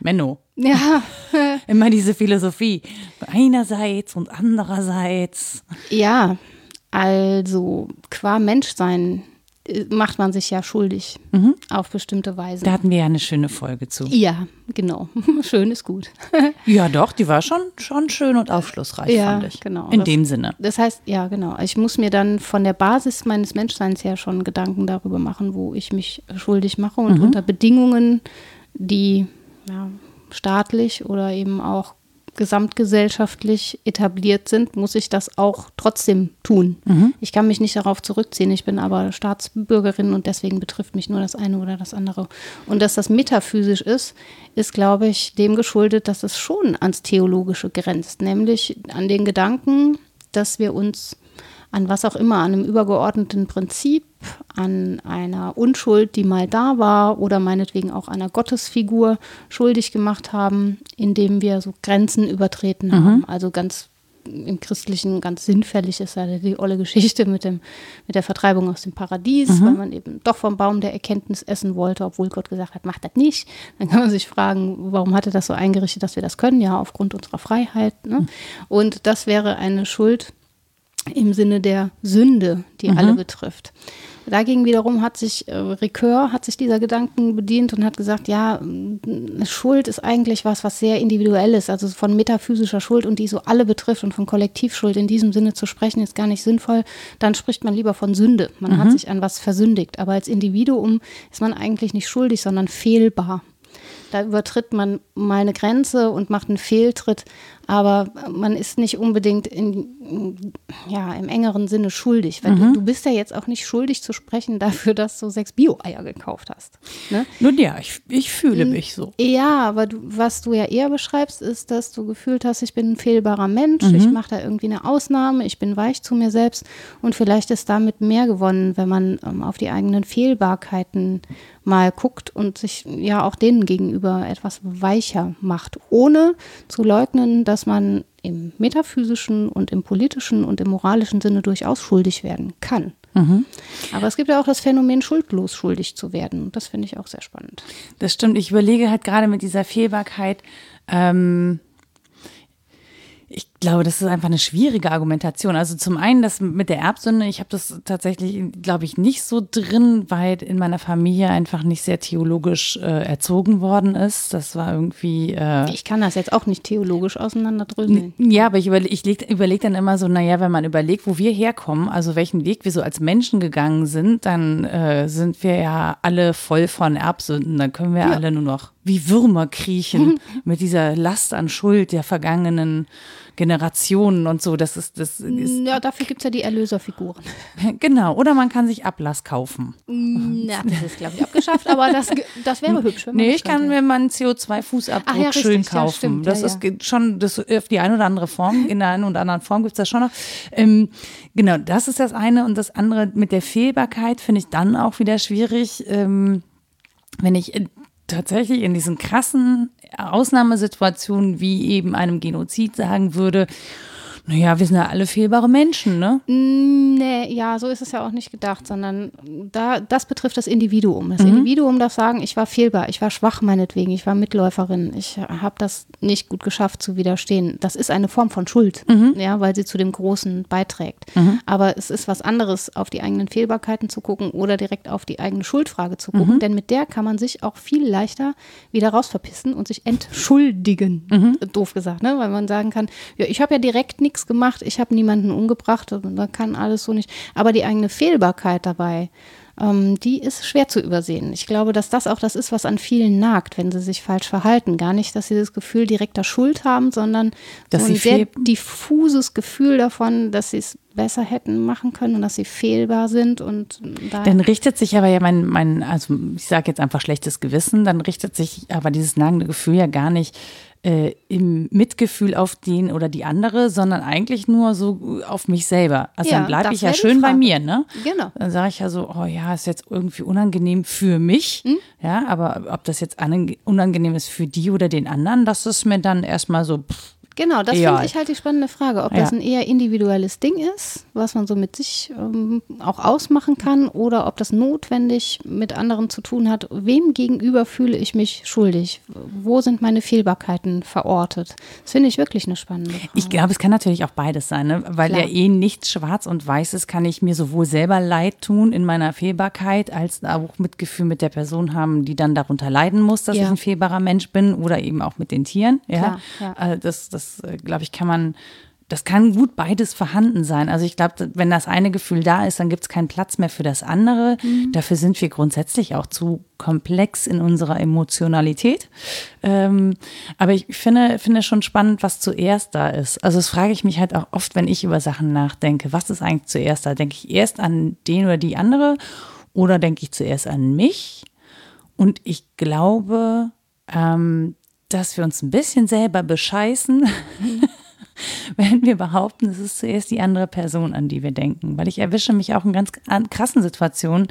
Menno. ja, [LAUGHS] Immer diese Philosophie. Einerseits und andererseits. ja, also qua Menschsein äh, macht man sich ja schuldig auf bestimmte Weise. Da hatten wir ja eine schöne Folge zu. ja, genau. [LAUGHS] Schön ist gut. [LAUGHS] Ja, doch, die war schon, schon schön und aufschlussreich, Ja, fand ich. genau. In Das- dem Sinne. Das heißt, ja, genau. Ich muss mir dann von der Basis meines Menschseins her schon Gedanken darüber machen, wo ich mich schuldig mache und unter Bedingungen, die ja, staatlich oder eben auch gesamtgesellschaftlich etabliert sind, muss ich das auch trotzdem tun. Ich kann mich nicht darauf zurückziehen. Ich bin aber Staatsbürgerin und deswegen betrifft mich nur das eine oder das andere. Und dass das metaphysisch ist, ist, glaube ich, dem geschuldet, dass es schon ans Theologische grenzt, nämlich an den Gedanken, dass wir uns an was auch immer, an einem übergeordneten Prinzip, an einer Unschuld, die mal da war oder meinetwegen auch einer Gottesfigur schuldig gemacht haben, indem wir so Grenzen übertreten haben. Also ganz im Christlichen ganz sinnfällig ist ja die olle Geschichte mit, dem, mit der Vertreibung aus dem Paradies, weil man eben doch vom Baum der Erkenntnis essen wollte, obwohl Gott gesagt hat, macht das nicht. Dann kann man sich fragen, warum hat er das so eingerichtet, dass wir das können? Ja, aufgrund unserer Freiheit. Ne? Und das wäre eine Schuld, im Sinne der Sünde, die alle betrifft. Dagegen wiederum hat sich äh, Ricoeur hat sich dieser Gedanken bedient und hat gesagt, ja, Schuld ist eigentlich was, was sehr individuell ist, also von metaphysischer Schuld und die so alle betrifft und von Kollektivschuld in diesem Sinne zu sprechen ist gar nicht sinnvoll. Dann spricht man lieber von Sünde. Man hat sich an was versündigt, aber als Individuum ist man eigentlich nicht schuldig, sondern fehlbar. Da übertritt man mal eine Grenze und macht einen Fehltritt, aber man ist nicht unbedingt in, ja, im engeren Sinne schuldig. Weil du, du bist ja jetzt auch nicht schuldig zu sprechen dafür, dass du sechs Bio-Eier gekauft hast. Ne? Nun ja, ich, ich fühle mich so. Ja, aber du, was du ja eher beschreibst, ist, dass du gefühlt hast, ich bin ein fehlbarer Mensch, ich mache da irgendwie eine Ausnahme, ich bin weich zu mir selbst und vielleicht ist damit mehr gewonnen, wenn man ähm, auf die eigenen Fehlbarkeiten mal guckt und sich ja auch denen gegenüber etwas weicher macht, ohne zu leugnen, dass man im metaphysischen und im politischen und im moralischen Sinne durchaus schuldig werden kann. Aber es gibt ja auch das Phänomen, schuldlos schuldig zu werden. Und das finde ich auch sehr spannend. Das stimmt. Ich überlege halt gerade mit dieser Fehlbarkeit. Ähm, ich glaube, das ist einfach eine schwierige Argumentation. Also zum einen das mit der Erbsünde, ich habe das tatsächlich, glaube ich, nicht so drin, weil in meiner Familie einfach nicht sehr theologisch äh, erzogen worden ist. Das war irgendwie. Äh, Ich kann das jetzt auch nicht theologisch auseinanderdröseln. ja, aber ich überlege ich leg- überleg dann immer so, naja, wenn man überlegt, wo wir herkommen, also welchen Weg wir so als Menschen gegangen sind, dann äh, sind wir ja alle voll von Erbsünden. Dann können wir alle nur noch wie Würmer kriechen [LAUGHS] mit dieser Last an Schuld der vergangenen Generationen und so. Das ist, das ist Ja, dafür gibt es ja die Erlöserfiguren. [LAUGHS] genau. Oder man kann sich Ablass kaufen. Na, das ist, glaube ich, abgeschafft, aber das, das wäre [LAUGHS] hübsch. Wenn man Nee, ich kann mir mal einen CO2-Fußabdruck Ach ja, richtig, schön ja, kaufen. stimmt, das ja, ist ja. schon das auf die eine oder andere Form, in der einen oder anderen Form gibt es das schon noch. Ähm, genau, das ist das eine. Und das andere mit der Fehlbarkeit finde ich dann auch wieder schwierig, ähm, wenn ich äh, tatsächlich in diesen krassen Ausnahmesituationen wie eben einem Genozid sagen würde, naja, wir sind ja alle fehlbare Menschen, ne? Nee, ja, so ist es ja auch nicht gedacht, sondern da, das betrifft das Individuum. Das Individuum darf sagen, ich war fehlbar, ich war schwach meinetwegen, ich war Mitläuferin, ich habe das nicht gut geschafft zu widerstehen. Das ist eine Form von Schuld, ja, weil sie zu dem Großen beiträgt. Aber es ist was anderes, auf die eigenen Fehlbarkeiten zu gucken oder direkt auf die eigene Schuldfrage zu gucken, denn mit der kann man sich auch viel leichter wieder rausverpissen und sich entschuldigen. Doof gesagt, ne? weil man sagen kann, ja, ich habe ja direkt nichts nichts gemacht, ich habe niemanden umgebracht, da kann alles so nicht. Aber die eigene Fehlbarkeit dabei, ähm, die ist schwer zu übersehen. Ich glaube, dass das auch das ist, was an vielen nagt, wenn sie sich falsch verhalten. Gar nicht, dass sie das Gefühl direkter Schuld haben, sondern dass so ein sehr diffuses Gefühl davon, dass sie es besser hätten machen können und dass sie fehlbar sind und dann richtet sich aber ja mein, mein also ich sage jetzt einfach schlechtes Gewissen, dann richtet sich aber dieses nagende Gefühl ja gar nicht äh, im Mitgefühl auf den oder die andere, sondern eigentlich nur so auf mich selber. Also Ja, dann bleibe ich ja schön bei mir, ne? Genau. Dann sage ich ja so, oh ja, ist jetzt irgendwie unangenehm für mich. Hm? Ja, aber ob das jetzt ange- unangenehm ist für die oder den anderen, das ist mir dann erstmal so, pff, Genau, das finde ich halt die spannende Frage, ob das Ja. ein eher individuelles Ding ist, was man so mit sich ähm, auch ausmachen kann, oder ob das notwendig mit anderen zu tun hat. Wem gegenüber fühle ich mich schuldig? Wo sind meine Fehlbarkeiten verortet? Das finde ich wirklich eine spannende Frage. Ich glaube, es kann natürlich auch beides sein, ne? weil Klar. ja eh nichts schwarz und weiß ist, kann ich mir sowohl selber leid tun in meiner Fehlbarkeit, als auch Mitgefühl mit der Person haben, die dann darunter leiden muss, dass Ja. ich ein fehlbarer Mensch bin oder eben auch mit den Tieren. Ja? Klar, ja. Also das, das äh, glaube ich, kann man, das kann gut beides vorhanden sein. Also ich glaube, wenn das eine Gefühl da ist, dann gibt es keinen Platz mehr für das andere. Mhm. Dafür sind wir grundsätzlich auch zu komplex in unserer Emotionalität. Ähm, aber ich finde, finde schon spannend, was zuerst da ist. Also das frage ich mich halt auch oft, wenn ich über Sachen nachdenke. Was ist eigentlich zuerst da? Denke ich erst an den oder die andere oder denke ich zuerst an mich? Und ich glaube, ähm, dass wir uns ein bisschen selber bescheißen, [LAUGHS] wenn wir behaupten, es ist zuerst die andere Person, an die wir denken. Weil ich erwische mich auch in ganz an- krassen Situationen,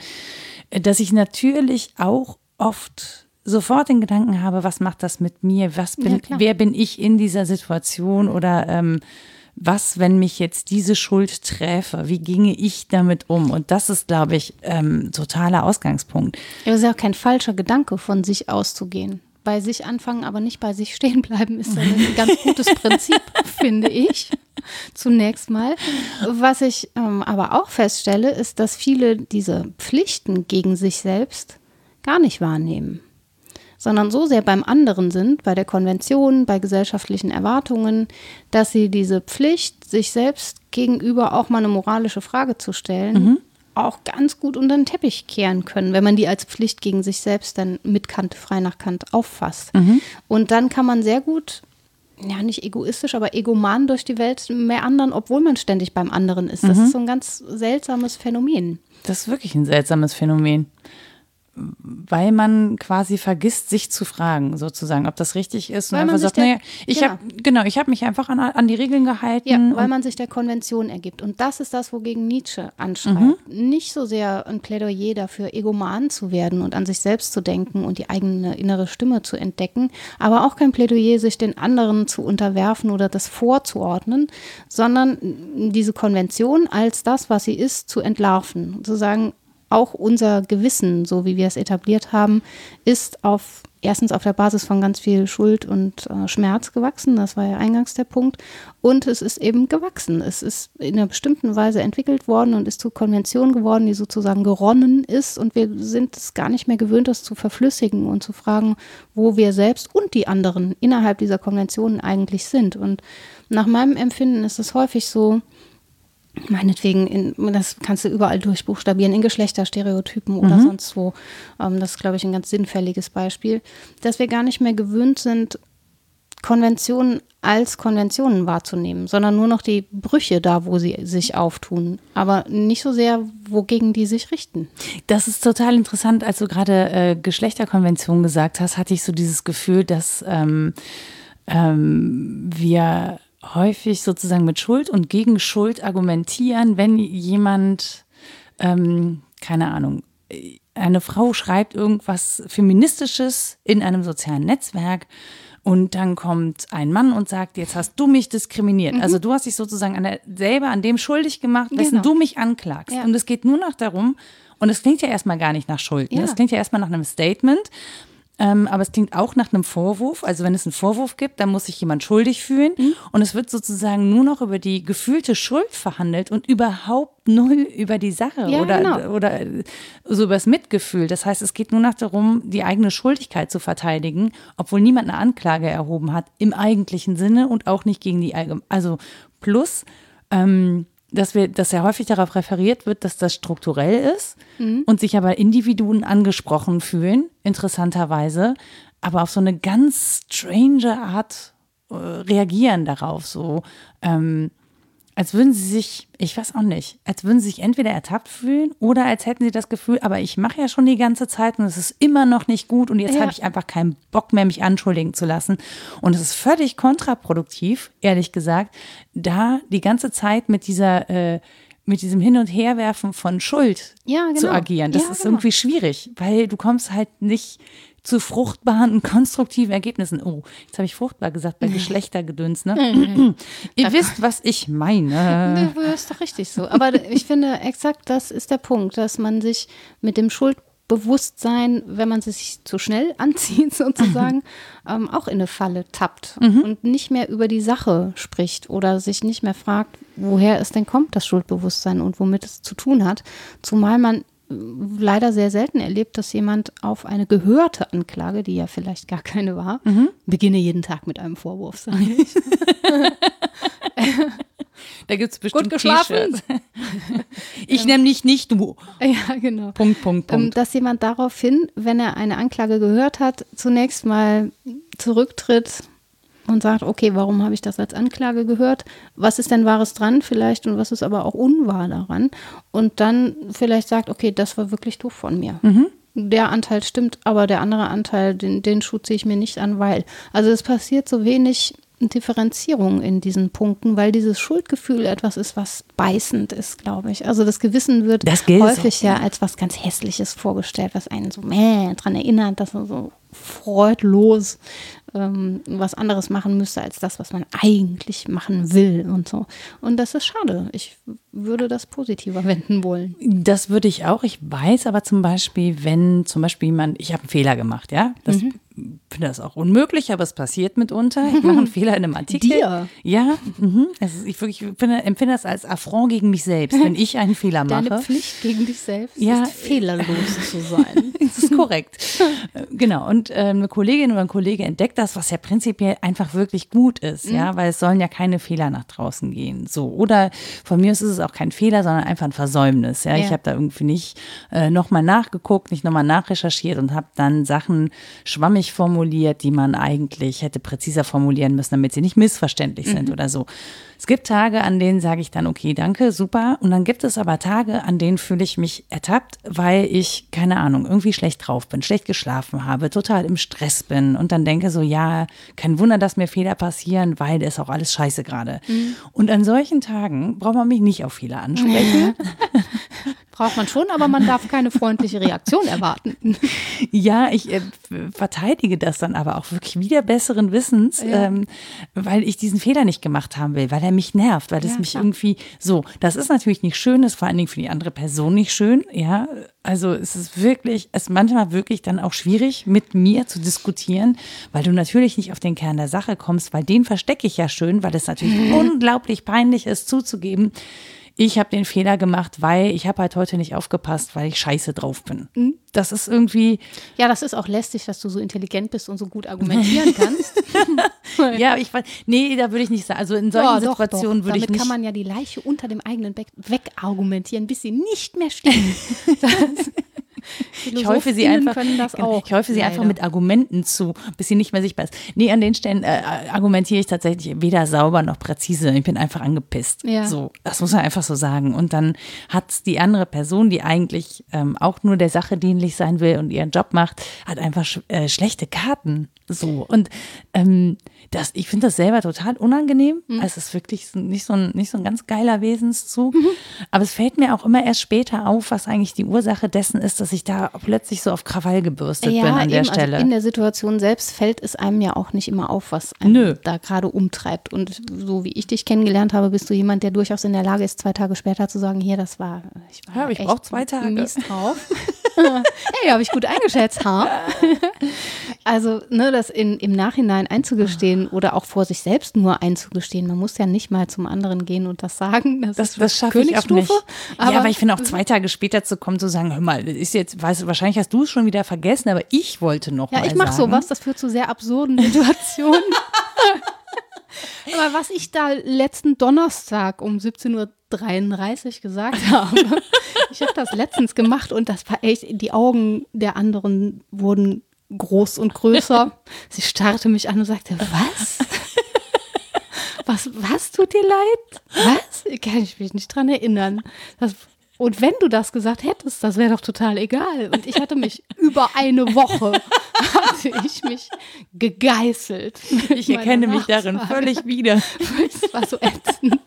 dass ich natürlich auch oft sofort den Gedanken habe, was macht das mit mir? Was Ja, bin, klar. wer bin ich in dieser Situation? Oder ähm, was, wenn mich jetzt diese Schuld träfe? Wie ginge ich damit um? Und das ist, glaube ich, ähm, totaler Ausgangspunkt. Es ist ja auch kein falscher Gedanke, von sich auszugehen. Bei sich anfangen, aber nicht bei sich [LAUGHS] stehen bleiben, ist ein ganz gutes Prinzip, [LAUGHS] finde ich. Zunächst mal. Was ich ähm, aber auch feststelle, ist, dass viele diese Pflichten gegen sich selbst gar nicht wahrnehmen, sondern so sehr beim anderen sind, bei der Konvention, bei gesellschaftlichen Erwartungen, dass sie diese Pflicht, sich selbst gegenüber auch mal eine moralische Frage zu stellen, auch ganz gut unter den Teppich kehren können, wenn man die als Pflicht gegen sich selbst dann mit Kant, frei nach Kant auffasst. Und dann kann man sehr gut, ja nicht egoistisch, aber egoman durch die Welt meandern, obwohl man ständig beim anderen ist. Das ist so ein ganz seltsames Phänomen. Das ist wirklich ein seltsames Phänomen. Weil man quasi vergisst, sich zu fragen, sozusagen, ob das richtig ist. Und Weil man einfach sich sagt, der- naja, ich genau. habe, genau, ich habe mich einfach an, an die Regeln gehalten. Ja, weil und- man sich der Konvention ergibt. Und das ist das, wogegen Nietzsche anschreibt. Nicht so sehr ein Plädoyer dafür, egoman zu werden und an sich selbst zu denken und die eigene innere Stimme zu entdecken, aber auch kein Plädoyer, sich den anderen zu unterwerfen oder das vorzuordnen, sondern diese Konvention als das, was sie ist, zu entlarven. Zu sagen, auch unser Gewissen, so wie wir es etabliert haben, ist auf erstens auf der Basis von ganz viel Schuld und äh, Schmerz gewachsen. Das war ja eingangs der Punkt. Und es ist eben gewachsen. Es ist in einer bestimmten Weise entwickelt worden und ist zur Konvention geworden, die sozusagen geronnen ist. Und wir sind es gar nicht mehr gewöhnt, das zu verflüssigen und zu fragen, wo wir selbst und die anderen innerhalb dieser Konventionen eigentlich sind. Und nach meinem Empfinden ist es häufig so, meinetwegen, in, das kannst du überall durchbuchstabieren, in Geschlechterstereotypen oder sonst wo. Ähm, das ist, glaube ich, ein ganz sinnfälliges Beispiel, dass wir gar nicht mehr gewöhnt sind, Konventionen als Konventionen wahrzunehmen, sondern nur noch die Brüche da, wo sie sich auftun, aber nicht so sehr, wogegen die sich richten. Das ist total interessant, als du gerade äh, Geschlechterkonvention gesagt hast, hatte ich so dieses Gefühl, dass ähm, ähm, wir häufig sozusagen mit Schuld und gegen Schuld argumentieren, wenn jemand, ähm, keine Ahnung, eine Frau schreibt irgendwas Feministisches in einem sozialen Netzwerk und dann kommt ein Mann und sagt, jetzt hast du mich diskriminiert. Also du hast dich sozusagen an der, selber an dem schuldig gemacht, wessen Genau. du mich anklagst. Ja. Und es geht nur noch darum, und es klingt ja erstmal gar nicht nach Schuld. Ne? Ja. Es klingt ja erstmal nach einem Statement. Ähm, aber es klingt auch nach einem Vorwurf. Also wenn es einen Vorwurf gibt, dann muss sich jemand schuldig fühlen. Mhm. Und es wird sozusagen nur noch über die gefühlte Schuld verhandelt und überhaupt null über die Sache Ja, oder, genau. oder so über das Mitgefühl. Das heißt, es geht nur noch darum, die eigene Schuldigkeit zu verteidigen, obwohl niemand eine Anklage erhoben hat, im eigentlichen Sinne und auch nicht gegen die Allgemeine. Also plus, ähm, dass wir, dass ja häufig darauf referiert wird, dass das strukturell ist und sich aber Individuen angesprochen fühlen, interessanterweise, aber auf so eine ganz strange Art äh, reagieren darauf, so ähm, als würden sie sich, ich weiß auch nicht, als würden sie sich entweder ertappt fühlen oder als hätten sie das Gefühl, aber ich mache ja schon die ganze Zeit und es ist immer noch nicht gut und jetzt Ja. habe ich einfach keinen Bock mehr, mich anschuldigen zu lassen. Und es ist völlig kontraproduktiv, ehrlich gesagt, da die ganze Zeit mit dieser, äh, mit diesem Hin- und Herwerfen von Schuld Ja, zu genau. agieren. Das Ja, ist genau. irgendwie schwierig, weil du kommst halt nicht zu fruchtbaren und [LAUGHS] konstruktiven Ergebnissen. Oh, jetzt habe ich fruchtbar gesagt bei Geschlechtergedöns, ne? [CLEARS THROAT] Ihr wisst, was ich meine. Nee, das ist doch richtig so. Aber ich finde, exakt das ist der Punkt, dass man sich mit dem Schuldbewusstsein, wenn man sich zu schnell [LAUGHS] anzieht, sozusagen, ähm, auch in eine Falle tappt und nicht mehr über die Sache spricht oder sich nicht mehr fragt, woher es denn kommt, das Schuldbewusstsein und womit es zu tun hat. Zumal man leider sehr selten erlebt, dass jemand auf eine gehörte Anklage, die ja vielleicht gar keine war, beginne jeden Tag mit einem Vorwurf, sage ich. [LAUGHS] Da gibt es bestimmt Gut geschlafen? T-Shirts. [LAUGHS] Ich nämlich nicht du. Ja, genau. Punkt, Punkt, Ähm, Punkt. dass jemand daraufhin, wenn er eine Anklage gehört hat, zunächst mal zurücktritt und sagt, okay, warum habe ich das als Anklage gehört? Was ist denn Wahres dran vielleicht und was ist aber auch unwahr daran? Und dann vielleicht sagt, okay, das war wirklich doof von mir. Der Anteil stimmt, aber der andere Anteil, den, den Schuh ziehe ich mir nicht an, weil. Also es passiert so wenig Differenzierung in diesen Punkten, weil dieses Schuldgefühl etwas ist, was beißend ist, glaube ich. Also das Gewissen wird Das häufig auch, ja als was ganz Hässliches vorgestellt, was einen so meh, dran erinnert, dass man so freudlos ähm, was anderes machen müsste als das, was man eigentlich machen will und so. Und das ist schade. Ich würde das positiver [LAUGHS] wenden wollen. Das würde ich auch. Ich weiß aber zum Beispiel, wenn zum Beispiel jemand, ich habe einen Fehler gemacht, ja, das finde das auch unmöglich, aber es passiert mitunter. Ich mache einen [LAUGHS] Fehler in einem Artikel. Dir? Ja, mhm. also ich wirklich finde, empfinde das als Affront gegen mich selbst, wenn ich einen Fehler mache. Deine Pflicht gegen dich selbst Ja. ist fehlerlos zu sein. [LAUGHS] Das ist korrekt. Äh, [LAUGHS] genau. Und ähm, eine Kollegin oder ein Kollege entdeckt das, was ja prinzipiell einfach wirklich gut ist, Mhm. ja, weil es sollen ja keine Fehler nach draußen gehen. So. Oder von mir aus ist es auch kein Fehler, sondern einfach ein Versäumnis. Ja, Ja. ich habe da irgendwie nicht äh, nochmal nachgeguckt, nicht nochmal nachrecherchiert und habe dann Sachen schwammig formuliert, die man eigentlich hätte präziser formulieren müssen, damit sie nicht missverständlich sind Mhm. oder so. Es gibt Tage, an denen sage ich dann, okay, danke, super. Und dann gibt es aber Tage, an denen fühle ich mich ertappt, weil ich, keine Ahnung, irgendwie schlecht drauf bin, schlecht geschlafen habe, total im Stress bin und dann denke so, ja, kein Wunder, dass mir Fehler passieren, weil ist auch alles scheiße gerade. Und an solchen Tagen braucht man mich nicht auf Fehler ansprechen. [LAUGHS] [LAUGHS] Braucht man schon, aber man darf keine freundliche Reaktion erwarten. Ja, ich äh, verteidige das dann aber auch wirklich wieder besseren Wissens, Ja. ähm, weil ich diesen Fehler nicht gemacht haben will, weil er mich nervt, weil es Ja, mich klar. irgendwie so, das ist natürlich nicht schön, ist vor allen Dingen für die andere Person nicht schön, ja. Also es ist wirklich, es ist manchmal wirklich dann auch schwierig, mit mir zu diskutieren, weil du natürlich nicht auf den Kern der Sache kommst, weil den verstecke ich ja schön, weil es natürlich [LAUGHS] unglaublich peinlich ist zuzugeben. Ich habe den Fehler gemacht, weil ich habe halt heute nicht aufgepasst, weil ich scheiße drauf bin. Mhm. Das ist irgendwie, Ja, das ist auch lästig, dass du so intelligent bist und so gut argumentieren [LAUGHS] kannst. [LAUGHS] Ja, ich weiß, nee, da würde ich nicht sagen. Also in solchen Ja, doch, Situationen würde ich Damit nicht. kann man ja die Leiche unter dem eigenen Beck wegargumentieren, bis sie nicht mehr steht. [LAUGHS] ich häufe sie einfach, können das genau, auch. ich häufe sie einfach leider. mit Argumenten zu, bis sie nicht mehr sichtbar ist. Nee, an den Stellen äh, argumentiere ich tatsächlich weder sauber noch präzise. Ich bin einfach angepisst. Ja. So, das muss man einfach so sagen. Und dann hat die andere Person, die eigentlich ähm, auch nur der Sache dienlich sein will und ihren Job macht, hat einfach sch äh, schlechte Karten. So. Und ähm, das, ich finde das selber total unangenehm. Mhm. Es ist wirklich nicht so, ein, nicht so ein ganz geiler Wesenszug. Aber es fällt mir auch immer erst später auf, was eigentlich die Ursache dessen ist, dass ich da plötzlich so auf Krawall gebürstet bin an der eben, Stelle. Also in der Situation selbst fällt es einem ja auch nicht immer auf, was einen Nö. da gerade umtreibt. Und so wie ich dich kennengelernt habe, bist du jemand, der durchaus in der Lage ist, zwei Tage später zu sagen, hier, das war, ich war Ja, ich echt zwei Tage. mies drauf. [LAUGHS] hey, habe ich gut eingeschätzt, ha? Also, ne, das in, im Nachhinein einzugestehen oder auch vor sich selbst nur einzugestehen. Man muss ja nicht mal zum anderen gehen und das sagen. Das, Das, ist das schaffe ich auch nicht. Königsstufe, ja, aber ich finde auch zwei Tage später zu kommen, zu sagen, hör mal, das ist jetzt, weißt du, wahrscheinlich hast du es schon wieder vergessen, aber ich wollte noch Ja, mal ich mache sowas, das führt zu sehr absurden Situationen. [LAUGHS] Aber was ich da letzten Donnerstag um 17.33 Uhr gesagt [LAUGHS] habe, ich habe das letztens gemacht und das war echt, die Augen der anderen wurden groß und größer. [LAUGHS] Sie starrte mich an und sagte, was? Was, was tut dir leid? Was? Kann ich mich nicht dran erinnern. Das, und wenn du das gesagt hättest, das wäre doch total egal. Und ich hatte mich über eine Woche, hatte ich mich gegeißelt. Ich erkenne mich darin völlig wieder. Das war so ätzend.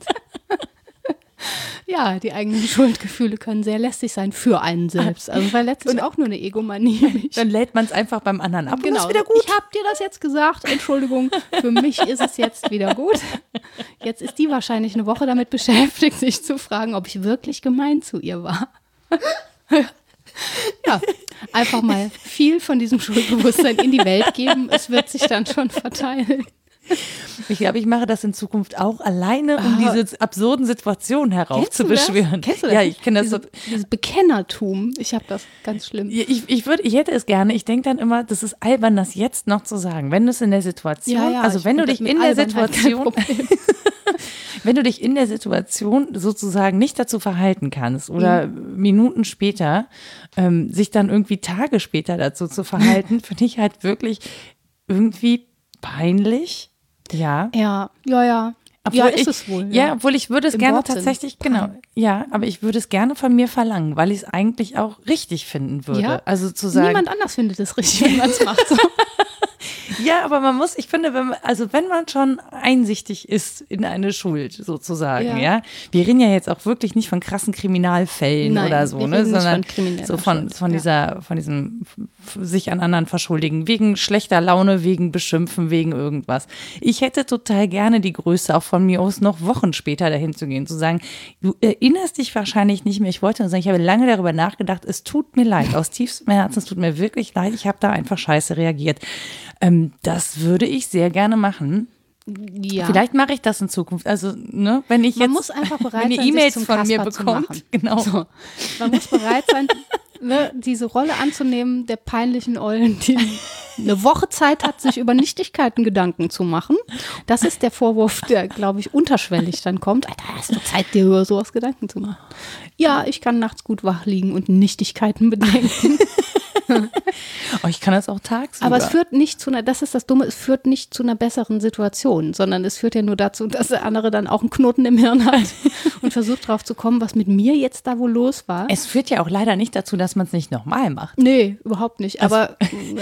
Ja, die eigenen Schuldgefühle können sehr lästig sein für einen selbst. Also war letztlich auch nur eine Egomanie. Dann lädt man es einfach beim anderen ab und genau, ist wieder gut. ich habe dir das jetzt gesagt. Entschuldigung, für mich ist es jetzt wieder gut. Jetzt ist die wahrscheinlich eine Woche damit beschäftigt, sich zu fragen, ob ich wirklich gemein zu ihr war. Ja, einfach mal viel von diesem Schuldbewusstsein in die Welt geben. Es wird sich dann schon verteilen. [LAUGHS] Ich glaube, ich mache das in Zukunft auch alleine, um Ah. diese absurden Situationen heraufzubeschwören. Kennst du das? Ja, ich kenne das. Diese, so- dieses Bekennertum. Ich habe das ganz schlimm. Ja, Ich, ich, würde, ich hätte es gerne. Ich denke dann immer, das ist albern, das jetzt noch zu sagen. Wenn du es in der Situation, also ich wenn du dich in der Situation, [LAUGHS] [LAUGHS] wenn du dich in der Situation sozusagen nicht dazu verhalten kannst oder Mhm. Minuten später, ähm, sich dann irgendwie Tage später dazu zu verhalten, finde ich halt wirklich irgendwie peinlich. Ja. Ja, ja, ja. Obwohl ja, ist ich, es wohl. Ja, obwohl ich würde es Im gerne Wortsinn. tatsächlich, genau, ja, aber ich würde es gerne von mir verlangen, weil ich es eigentlich auch richtig finden würde. Ja. Also zu sagen, Niemand anders findet es richtig, wenn man es macht. So. [LAUGHS] ja, aber man muss, ich finde, wenn man, also wenn man schon einsichtig ist in eine Schuld sozusagen, ja. Ja. wir reden ja jetzt auch wirklich nicht von krassen Kriminalfällen Nein, oder so, ne, sondern von so von, von ja. dieser, von diesem sich an anderen verschuldigen, wegen schlechter Laune, wegen Beschimpfen, wegen irgendwas. Ich hätte total gerne die Größe, auch von mir aus noch Wochen später dahin zu gehen, zu sagen, du erinnerst dich wahrscheinlich nicht mehr, ich wollte nur sagen, ich habe lange darüber nachgedacht, es tut mir leid, aus tiefstem Herzen, es tut mir wirklich leid, ich habe da einfach scheiße reagiert. Ähm, das würde ich sehr gerne machen. Ja. Vielleicht mache ich das in Zukunft. Also, ne, wenn ich man jetzt muss einfach bereit [LAUGHS] wenn sein, E-Mails von mir Kasper zu bekommt, genau. So. Man muss bereit sein, [LAUGHS] ne, diese Rolle anzunehmen der peinlichen Eulen, die eine Woche Zeit hat, sich über Nichtigkeiten Gedanken zu machen. Das ist der Vorwurf, der, glaube ich, unterschwellig dann kommt. Alter, hast du Zeit, dir über sowas Gedanken zu machen? Ja, ich kann nachts gut wach liegen und Nichtigkeiten bedenken. [LAUGHS] Oh, ich kann das auch tagsüber. Aber es führt nicht zu einer, das ist das Dumme, es führt nicht zu einer besseren Situation, sondern es führt ja nur dazu, dass der andere dann auch einen Knoten im Hirn hat [LAUGHS] und versucht drauf zu kommen, was mit mir jetzt da wohl los war. es führt ja auch leider nicht dazu, dass man es nicht nochmal macht. Nee, überhaupt nicht. Aber,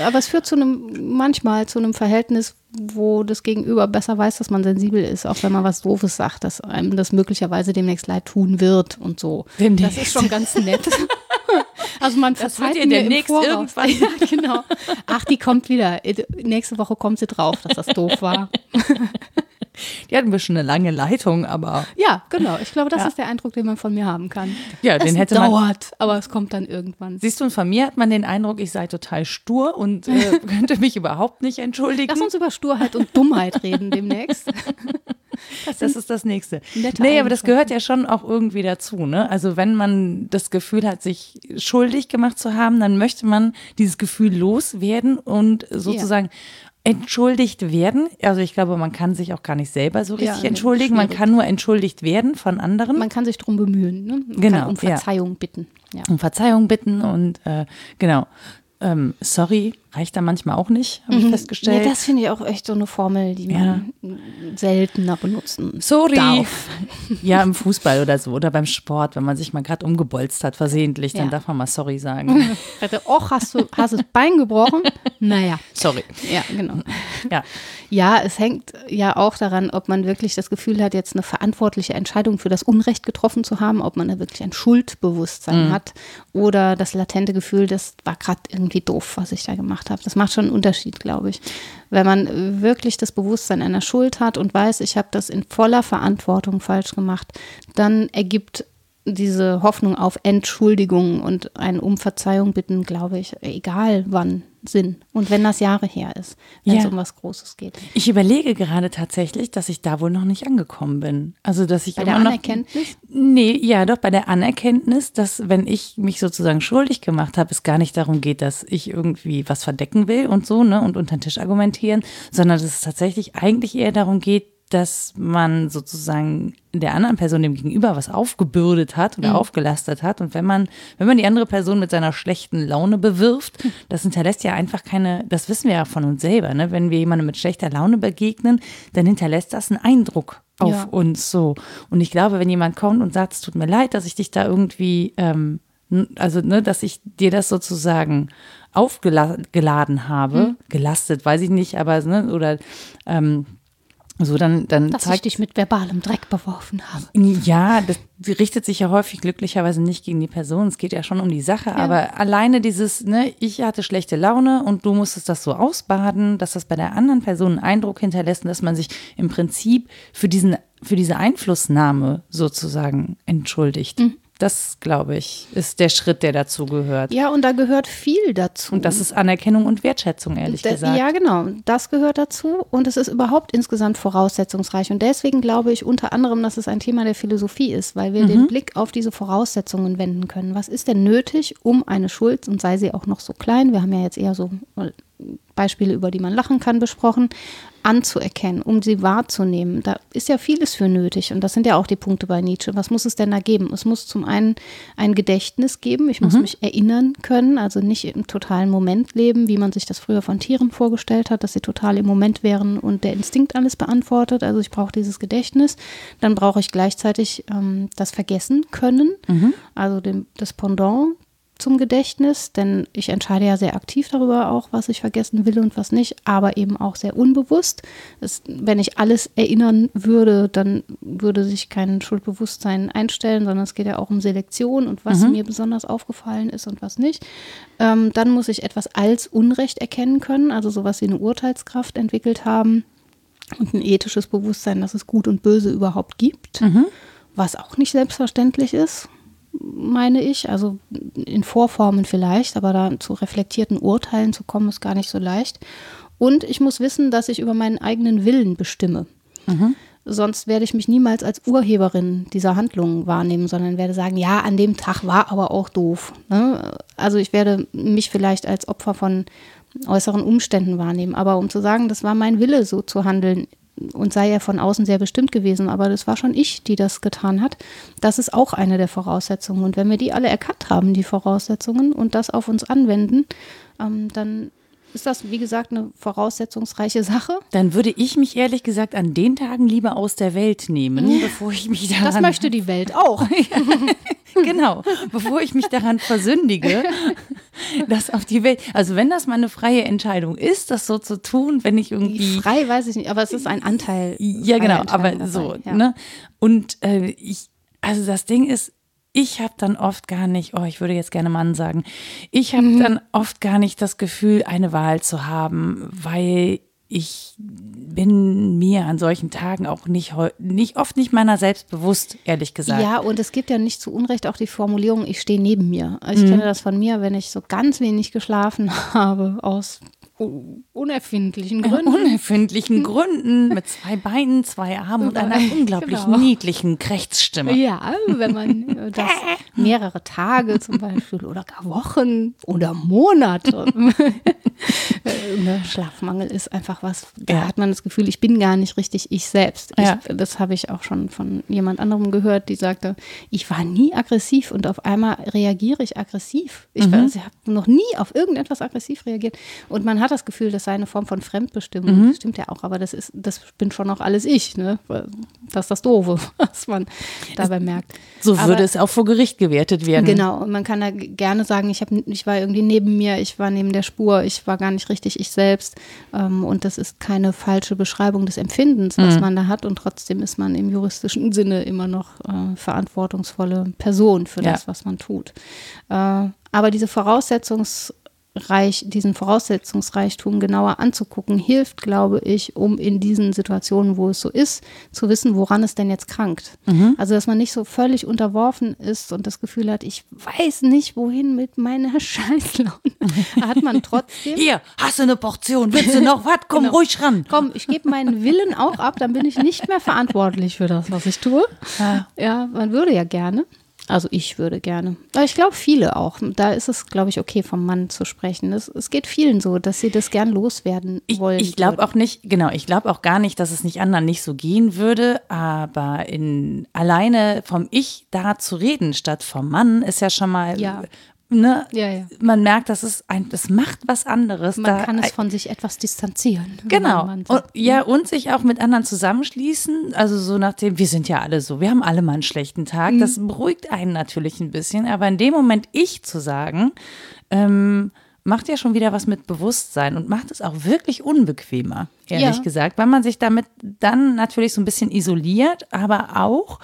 aber es führt zu einem, manchmal zu einem Verhältnis, wo das Gegenüber besser weiß, dass man sensibel ist, auch wenn man was Doofes sagt, dass einem das möglicherweise demnächst leid tun wird und so. Demnächst. Das ist schon ganz nett. [LAUGHS] Also man Das verzeiht ihr demnächst irgendwann. [LAUGHS] Ja, genau. Ach, die kommt wieder. Nächste Woche kommt sie drauf, dass das doof war. [LAUGHS] Die hat ein bisschen eine lange Leitung, aber Ja, genau. Ich glaube, das Ja. ist der Eindruck, den man von mir haben kann. Ja, es den hätte man- dauert, aber es kommt dann irgendwann. siehst du, und von mir hat man den Eindruck, ich sei total stur und äh, [LAUGHS] könnte mich überhaupt nicht entschuldigen. Lass uns über Sturheit und Dummheit reden demnächst. [LAUGHS] Das, Das ist das Nächste. Nee, aber das gehört ja schon auch irgendwie dazu. Ne? Also wenn man das Gefühl hat, sich schuldig gemacht zu haben, dann möchte man dieses Gefühl loswerden und sozusagen entschuldigt werden. Also ich glaube, man kann sich auch gar nicht selber so Ja, richtig nee, entschuldigen. Man kann nur entschuldigt werden von anderen. Man kann sich drum bemühen. Ne? Man Genau, kann um ja. Verzeihung bitten. Ja. um Verzeihung bitten und äh, genau. Ähm, sorry, reicht da manchmal auch nicht, habe ich festgestellt. Nee, das finde ich auch echt so eine Formel, die man seltener benutzen Sorry. darf. Ja, im Fußball oder so oder beim Sport, wenn man sich mal gerade umgebolzt hat, versehentlich, dann Ja. darf man mal sorry sagen. [LAUGHS] Och, hast du hast das Bein gebrochen? Naja, sorry. ja, genau. Ja. Ja, es hängt ja auch daran, ob man wirklich das Gefühl hat, jetzt eine verantwortliche Entscheidung für das Unrecht getroffen zu haben, ob man da wirklich ein Schuldbewusstsein hat oder das latente Gefühl, das war gerade irgendwie doof, was ich da gemacht habe. Das macht schon einen Unterschied, glaube ich. Wenn man wirklich das Bewusstsein einer Schuld hat und weiß, ich habe das in voller Verantwortung falsch gemacht, dann ergibt diese Hoffnung auf Entschuldigung und ein um Verzeihung bitten, glaube ich, egal wann Sinn. Und wenn das Jahre her ist, wenn es Ja. um was Großes geht. Ich überlege gerade tatsächlich, dass ich da wohl noch nicht angekommen bin. Also, dass ich Bei der noch, Anerkenntnis? Nee, ja, doch bei der Anerkenntnis, dass wenn ich mich sozusagen schuldig gemacht habe, es gar nicht darum geht, dass ich irgendwie was verdecken will und so, ne, und unter den Tisch argumentieren, sondern dass es tatsächlich eigentlich eher darum geht, dass man sozusagen der anderen Person dem Gegenüber was aufgebürdet hat oder aufgelastet hat. Und wenn man, wenn man die andere Person mit seiner schlechten Laune bewirft, das hinterlässt ja einfach keine, das wissen wir ja von uns selber, ne? Wenn wir jemandem mit schlechter Laune begegnen, dann hinterlässt das einen Eindruck auf Ja. uns so. Und ich glaube, wenn jemand kommt und sagt, es tut mir leid, dass ich dich da irgendwie, ähm, also ne, dass ich dir das sozusagen aufgeladen habe, Hm. gelastet, weiß ich nicht, aber ne, oder ähm, so dann, dann Dass ich zeigt dich mit verbalem Dreck beworfen habe. ja, das richtet sich ja häufig glücklicherweise nicht gegen die Person. Es geht ja schon um die Sache. Aber alleine dieses, ne, ich hatte schlechte Laune und du musstest das so ausbaden, dass das bei der anderen Person einen Eindruck hinterlässt und dass man sich im Prinzip für diesen, für diese Einflussnahme sozusagen entschuldigt. Das, glaube ich, ist der Schritt, der dazu gehört. Ja, und da gehört viel dazu. Und das ist Anerkennung und Wertschätzung, ehrlich Da- gesagt. Ja, genau. Das gehört dazu und es ist überhaupt insgesamt voraussetzungsreich. Und deswegen glaube ich unter anderem, dass es ein Thema der Philosophie ist, weil wir den Blick auf diese Voraussetzungen wenden können. Was ist denn nötig, um eine Schuld, und sei sie auch noch so klein, wir haben ja jetzt eher so Beispiele, über die man lachen kann, besprochen, anzuerkennen, um sie wahrzunehmen. Da ist ja vieles für nötig und das sind ja auch die Punkte bei Nietzsche. Was muss es denn da geben? Es muss zum einen ein Gedächtnis geben, ich muss mich erinnern können, also nicht im totalen Moment leben, wie man sich das früher von Tieren vorgestellt hat, dass sie total im Moment wären und der Instinkt alles beantwortet. Also ich brauche dieses Gedächtnis. Dann brauche ich gleichzeitig ähm, das Vergessen können, also dem, das Pendant zum Gedächtnis, denn ich entscheide ja sehr aktiv darüber auch, was ich vergessen will und was nicht, aber eben auch sehr unbewusst. Es, wenn ich alles erinnern würde, dann würde sich kein Schuldbewusstsein einstellen, sondern es geht ja auch um Selektion und was mir besonders aufgefallen ist und was nicht. Ähm, dann muss ich etwas als Unrecht erkennen können, also sowas wie eine Urteilskraft entwickelt haben und ein ethisches Bewusstsein, dass es Gut und Böse überhaupt gibt, was auch nicht selbstverständlich ist meine ich. Also in Vorformen vielleicht, aber da zu reflektierten Urteilen zu kommen, ist gar nicht so leicht. Und ich muss wissen, dass ich über meinen eigenen Willen bestimme. Sonst werde ich mich niemals als Urheberin dieser Handlungen wahrnehmen, sondern werde sagen, ja, an dem Tag war aber auch doof. Ne? Also ich werde mich vielleicht als Opfer von äußeren Umständen wahrnehmen. Aber um zu sagen, das war mein Wille, so zu handeln, und sei er von außen sehr bestimmt gewesen, aber das war schon ich, die das getan hat. Das ist auch eine der Voraussetzungen. Und wenn wir die alle erkannt haben, die Voraussetzungen, und das auf uns anwenden, ähm, dann ist das, wie gesagt, eine voraussetzungsreiche Sache. Dann würde ich mich ehrlich gesagt an den Tagen lieber aus der Welt nehmen, bevor ich mich daran Das möchte die Welt auch. [LAUGHS] genau, bevor ich mich daran versündige, [LAUGHS] das auf die Welt. Also wenn das mal eine freie Entscheidung ist, das so zu tun, wenn ich irgendwie Frei weiß ich nicht, aber es ist ein Anteil. ja genau, aber so ja. ne und äh, ich also das Ding ist ich habe dann oft gar nicht, oh, ich würde jetzt gerne Mann sagen, ich habe Mhm. dann oft gar nicht das Gefühl, eine Wahl zu haben, weil ich bin mir an solchen Tagen auch nicht, nicht oft nicht meiner selbst bewusst, ehrlich gesagt. Ja, und es gibt ja nicht zu Unrecht auch die Formulierung, ich stehe neben mir. Also Mhm. Ich kenne das von mir, wenn ich so ganz wenig geschlafen [LAUGHS] habe, aus unerfindlichen Gründen. unerfindlichen Gründen mit zwei Beinen, zwei Armen und einer [LAUGHS] unglaublich Genau. niedlichen Krächzstimme. Ja, wenn man äh, das [LAUGHS] mehrere Tage zum Beispiel oder gar Wochen oder Monate. [LAUGHS] Äh, ne, Schlafmangel ist einfach was, da Ja. hat man das Gefühl, ich bin gar nicht richtig ich selbst. Ich, Ja. Das habe ich auch schon von jemand anderem gehört, die sagte, ich war nie aggressiv und auf einmal reagiere ich aggressiv. Ich, Mhm. habe noch nie auf irgendetwas aggressiv reagiert. Und man hat das Gefühl, das sei eine Form von Fremdbestimmung. Mhm. Das stimmt ja auch, aber das ist, das bin schon auch alles ich. Ne? Das ist das Doofe, [LAUGHS] was man dabei merkt. So Aber- würde es auch vor Gericht gewertet werden. Genau, und man kann da gerne sagen, ich, hab, ich war irgendwie neben mir, ich war neben der Spur, ich war gar nicht richtig ich selbst. Ähm, und das ist keine falsche Beschreibung des Empfindens, was man da hat. Und trotzdem ist man im juristischen [LAUGHS] Sinne immer noch äh, verantwortungsvolle Person für Ja. das, was man tut. Äh, aber diese Voraussetzungs Reich, diesen Voraussetzungsreichtum genauer anzugucken, hilft, glaube ich, um in diesen Situationen, wo es so ist, zu wissen, woran es denn jetzt krankt. Mhm. Also, dass man nicht so völlig unterworfen ist und das Gefühl hat, ich weiß nicht, wohin mit meiner [LAUGHS] Scheißlaune. hat man trotzdem. Hier, hast du eine Portion, willst du noch was? [LAUGHS] Komm genau. ruhig ran. Komm, ich gebe meinen Willen auch ab, dann bin ich nicht mehr verantwortlich für das, was ich tue. Ja, ja man würde ja gerne. Also ich würde gerne. Aber ich glaube viele auch. Da ist es, glaube ich, okay, vom Mann zu sprechen. Es, es geht vielen so, dass sie das gern loswerden wollen. Ich, ich glaube auch nicht, genau, ich glaube auch gar nicht, dass es nicht anderen nicht so gehen würde. Aber in alleine vom Ich da zu reden statt vom Mann ist ja schon mal ja. Ne? Ja, ja. Man merkt, dass es ein, das macht was anderes. Man da, kann es von sich etwas distanzieren. Genau. Und, ja, und sich auch mit anderen zusammenschließen. Also so nach dem, wir sind ja alle so, wir haben alle mal einen schlechten Tag. Mhm. Das beruhigt einen natürlich ein bisschen. Aber in dem Moment ich zu sagen, ähm, macht ja schon wieder was mit Bewusstsein und macht es auch wirklich unbequemer, ehrlich ja. gesagt, weil man sich damit dann natürlich so ein bisschen isoliert, aber auch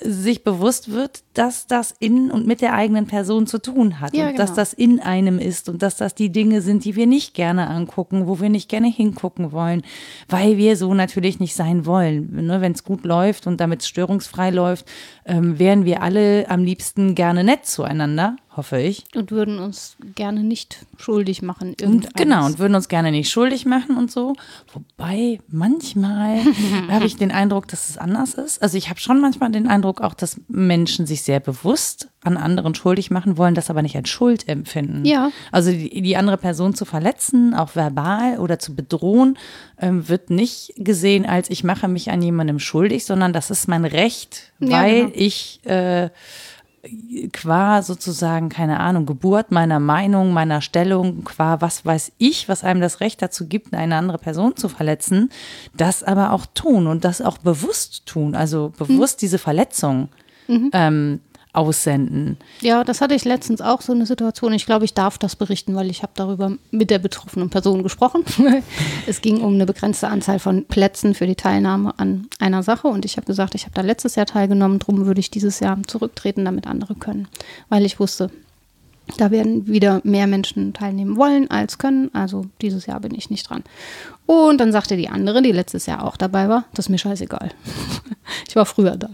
sich bewusst wird, dass das in und mit der eigenen Person zu tun hat ja, und genau. dass das in einem ist und dass das die Dinge sind, die wir nicht gerne angucken, wo wir nicht gerne hingucken wollen, weil wir so natürlich nicht sein wollen. Ne, Wenn es gut läuft und damit störungsfrei läuft, ähm, wären wir alle am liebsten gerne nett zueinander hoffe ich. Und würden uns gerne nicht schuldig machen. Und, genau, und würden uns gerne nicht schuldig machen und so. Wobei manchmal [LAUGHS] habe ich den Eindruck, dass es anders ist. Also ich habe schon manchmal den Eindruck auch, dass Menschen sich sehr bewusst an anderen schuldig machen wollen, das aber nicht als Schuld empfinden. Ja. Also die, die andere Person zu verletzen, auch verbal oder zu bedrohen, ähm, wird nicht gesehen als ich mache mich an jemandem schuldig, sondern das ist mein Recht, weil ja, genau. ich äh, qua sozusagen, keine Ahnung, Geburt meiner Meinung, meiner Stellung, qua was weiß ich, was einem das Recht dazu gibt, eine andere Person zu verletzen, das aber auch tun und das auch bewusst tun, also bewusst mhm. diese Verletzung mhm. ähm, aussenden. Ja, das hatte ich letztens auch so eine Situation. Ich glaube, ich darf das berichten, weil ich habe darüber mit der betroffenen Person gesprochen. [LAUGHS] es ging um eine begrenzte Anzahl von Plätzen für die Teilnahme an einer Sache und ich habe gesagt, ich habe da letztes Jahr teilgenommen, darum würde ich dieses Jahr zurücktreten, damit andere können, weil ich wusste, da werden wieder mehr Menschen teilnehmen wollen als können. Also dieses Jahr bin ich nicht dran. Und dann sagte die andere, die letztes Jahr auch dabei war, das ist mir scheißegal. [LAUGHS] ich war früher da.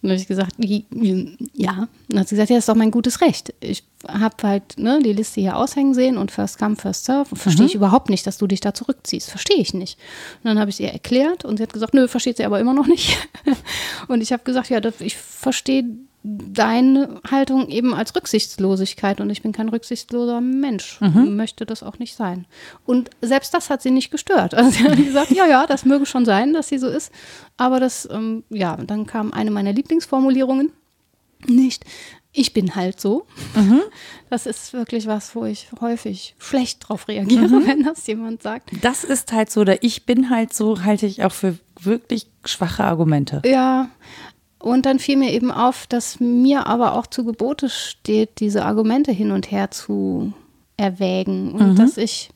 Und dann habe ich gesagt, ja. Und dann hat sie gesagt, ja, das ist doch mein gutes Recht. Ich habe halt ne, die Liste hier aushängen sehen und First Come, First Serve. Verstehe mhm. ich überhaupt nicht, dass du dich da zurückziehst. Verstehe ich nicht. Und dann habe ich es ihr erklärt und sie hat gesagt, nö, versteht sie aber immer noch nicht. [LAUGHS] und ich habe gesagt, ja, ich verstehe deine Haltung eben als Rücksichtslosigkeit und ich bin kein rücksichtsloser Mensch, mhm. möchte das auch nicht sein. Und selbst das hat sie nicht gestört. Also sie hat [LAUGHS] gesagt, ja, ja, das möge schon sein, dass sie so ist, aber das, ähm, ja, dann kam eine meiner Lieblingsformulierungen, nicht, ich bin halt so. Mhm. [LAUGHS] Das ist wirklich was, wo ich häufig schlecht drauf reagiere, mhm. wenn das jemand sagt. Das ist halt so, oder ich bin halt so, halte ich auch für wirklich schwache Argumente. Ja, und dann fiel mir eben auf, dass mir aber auch zu Gebote steht, diese Argumente hin und her zu erwägen und mhm. dass ich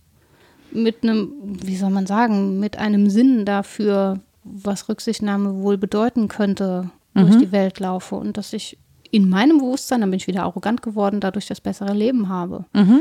mit einem, wie soll man sagen, mit einem Sinn dafür, was Rücksichtnahme wohl bedeuten könnte, mhm. durch die Welt laufe und dass ich in meinem Bewusstsein, dann bin ich wieder arrogant geworden, dadurch das bessere Leben habe. Mhm.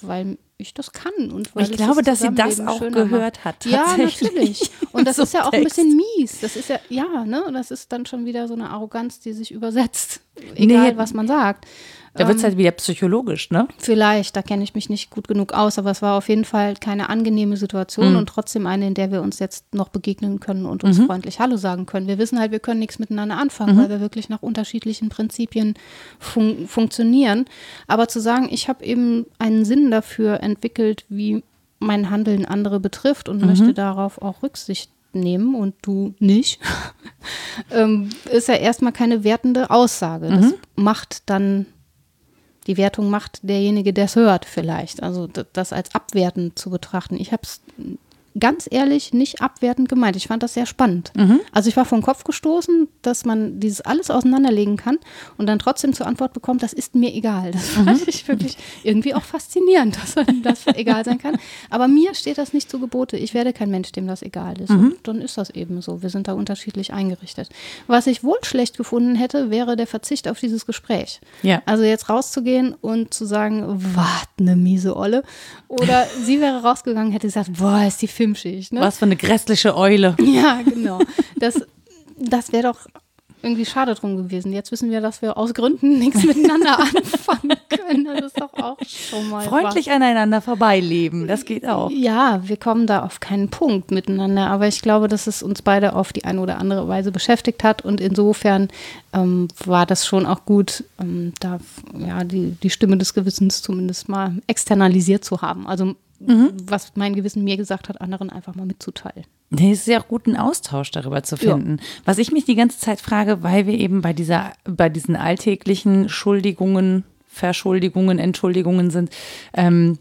Weil ich das kann. Und weil ich glaube, dass sie das auch gehört hat. Ja, natürlich. Und das [LAUGHS] so ist ja auch ein bisschen mies. Das ist ja, ja, ne? Das ist dann schon wieder so eine Arroganz, die sich übersetzt. Egal, nee, was man sagt. Da wird es halt wieder psychologisch, ne? Vielleicht, da kenne ich mich nicht gut genug aus, aber es war auf jeden Fall keine angenehme Situation mhm. und trotzdem eine, in der wir uns jetzt noch begegnen können und uns mhm. freundlich Hallo sagen können. Wir wissen halt, wir können nichts miteinander anfangen, mhm. weil wir wirklich nach unterschiedlichen Prinzipien fun funktionieren. Aber zu sagen, ich habe eben einen Sinn dafür entwickelt, wie mein Handeln andere betrifft und möchte mhm. darauf auch Rücksicht nehmen und du nicht, [LAUGHS] ähm, ist ja erstmal keine wertende Aussage. Das mhm. macht dann die Wertung macht derjenige, der es hört, vielleicht. Also das als abwertend zu betrachten. Ich habe es ganz ehrlich nicht abwertend gemeint. Ich fand das sehr spannend. Mhm. Also ich war vom Kopf gestoßen, dass man dieses alles auseinanderlegen kann und dann trotzdem zur Antwort bekommt, das ist mir egal. Das Mhm. fand ich wirklich irgendwie auch faszinierend, [LAUGHS] dass einem das egal sein kann. Aber mir steht das nicht zu Gebote. Ich werde kein Mensch, dem das egal ist. Mhm. Und dann ist das eben so. Wir sind da unterschiedlich eingerichtet. Was ich wohl schlecht gefunden hätte, wäre der Verzicht auf dieses Gespräch. Ja. Also jetzt rauszugehen und zu sagen, wart ne miese Olle. Oder sie wäre rausgegangen, hätte gesagt, boah, ist die Filmschicht. Ne? Was für eine grässliche Eule. [LAUGHS] Ja, genau. Das, das wäre doch irgendwie schade drum gewesen. Jetzt wissen wir, dass wir aus Gründen nichts miteinander [LAUGHS] anfangen können. Das ist doch auch schon mal Freundlich aneinander vorbeileben, das geht auch. was. Ja, wir kommen da auf keinen Punkt miteinander, aber ich glaube, dass es uns beide auf die eine oder andere Weise beschäftigt hat und insofern ähm, war das schon auch gut, ähm, da ja, die, die Stimme des Gewissens zumindest mal externalisiert zu haben. Also was mein Gewissen mir gesagt hat, anderen einfach mal mitzuteilen. Nee, es ist ja auch gut, einen Austausch darüber zu finden. Was ich mich die ganze Zeit frage, weil wir eben bei dieser, bei diesen alltäglichen Schuldigungen, Verschuldigungen, Entschuldigungen sind, ähm,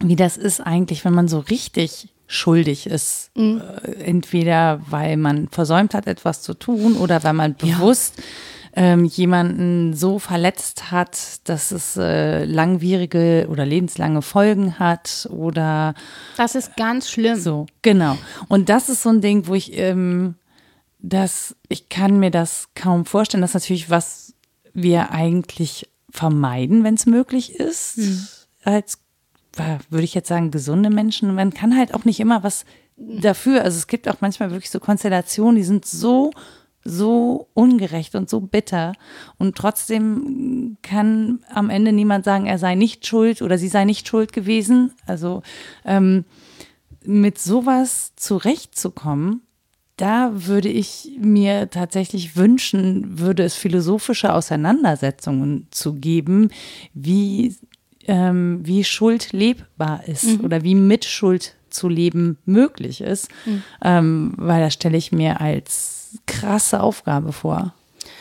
wie das ist eigentlich, wenn man so richtig schuldig ist. Äh, entweder weil man versäumt hat, etwas zu tun oder weil man bewusst ähm, jemanden so verletzt hat, dass es äh, langwierige oder lebenslange Folgen hat oder Das ist ganz schlimm. so, genau. Und das ist so ein Ding, wo ich, ähm, das, ich kann mir das kaum vorstellen. Das ist natürlich, was wir eigentlich vermeiden, wenn es möglich ist. Als, äh, würde ich jetzt sagen, gesunde Menschen. Man kann halt auch nicht immer was dafür. Also es gibt auch manchmal wirklich so Konstellationen, die sind so so ungerecht und so bitter. Und trotzdem kann am Ende niemand sagen, er sei nicht schuld oder sie sei nicht schuld gewesen. Also ähm, mit sowas zurechtzukommen, da würde ich mir tatsächlich wünschen, würde es philosophische Auseinandersetzungen zu geben, wie, ähm, wie Schuld lebbar ist oder wie mit Schuld zu leben möglich ist, ähm, weil das stelle ich mir als krasse Aufgabe vor.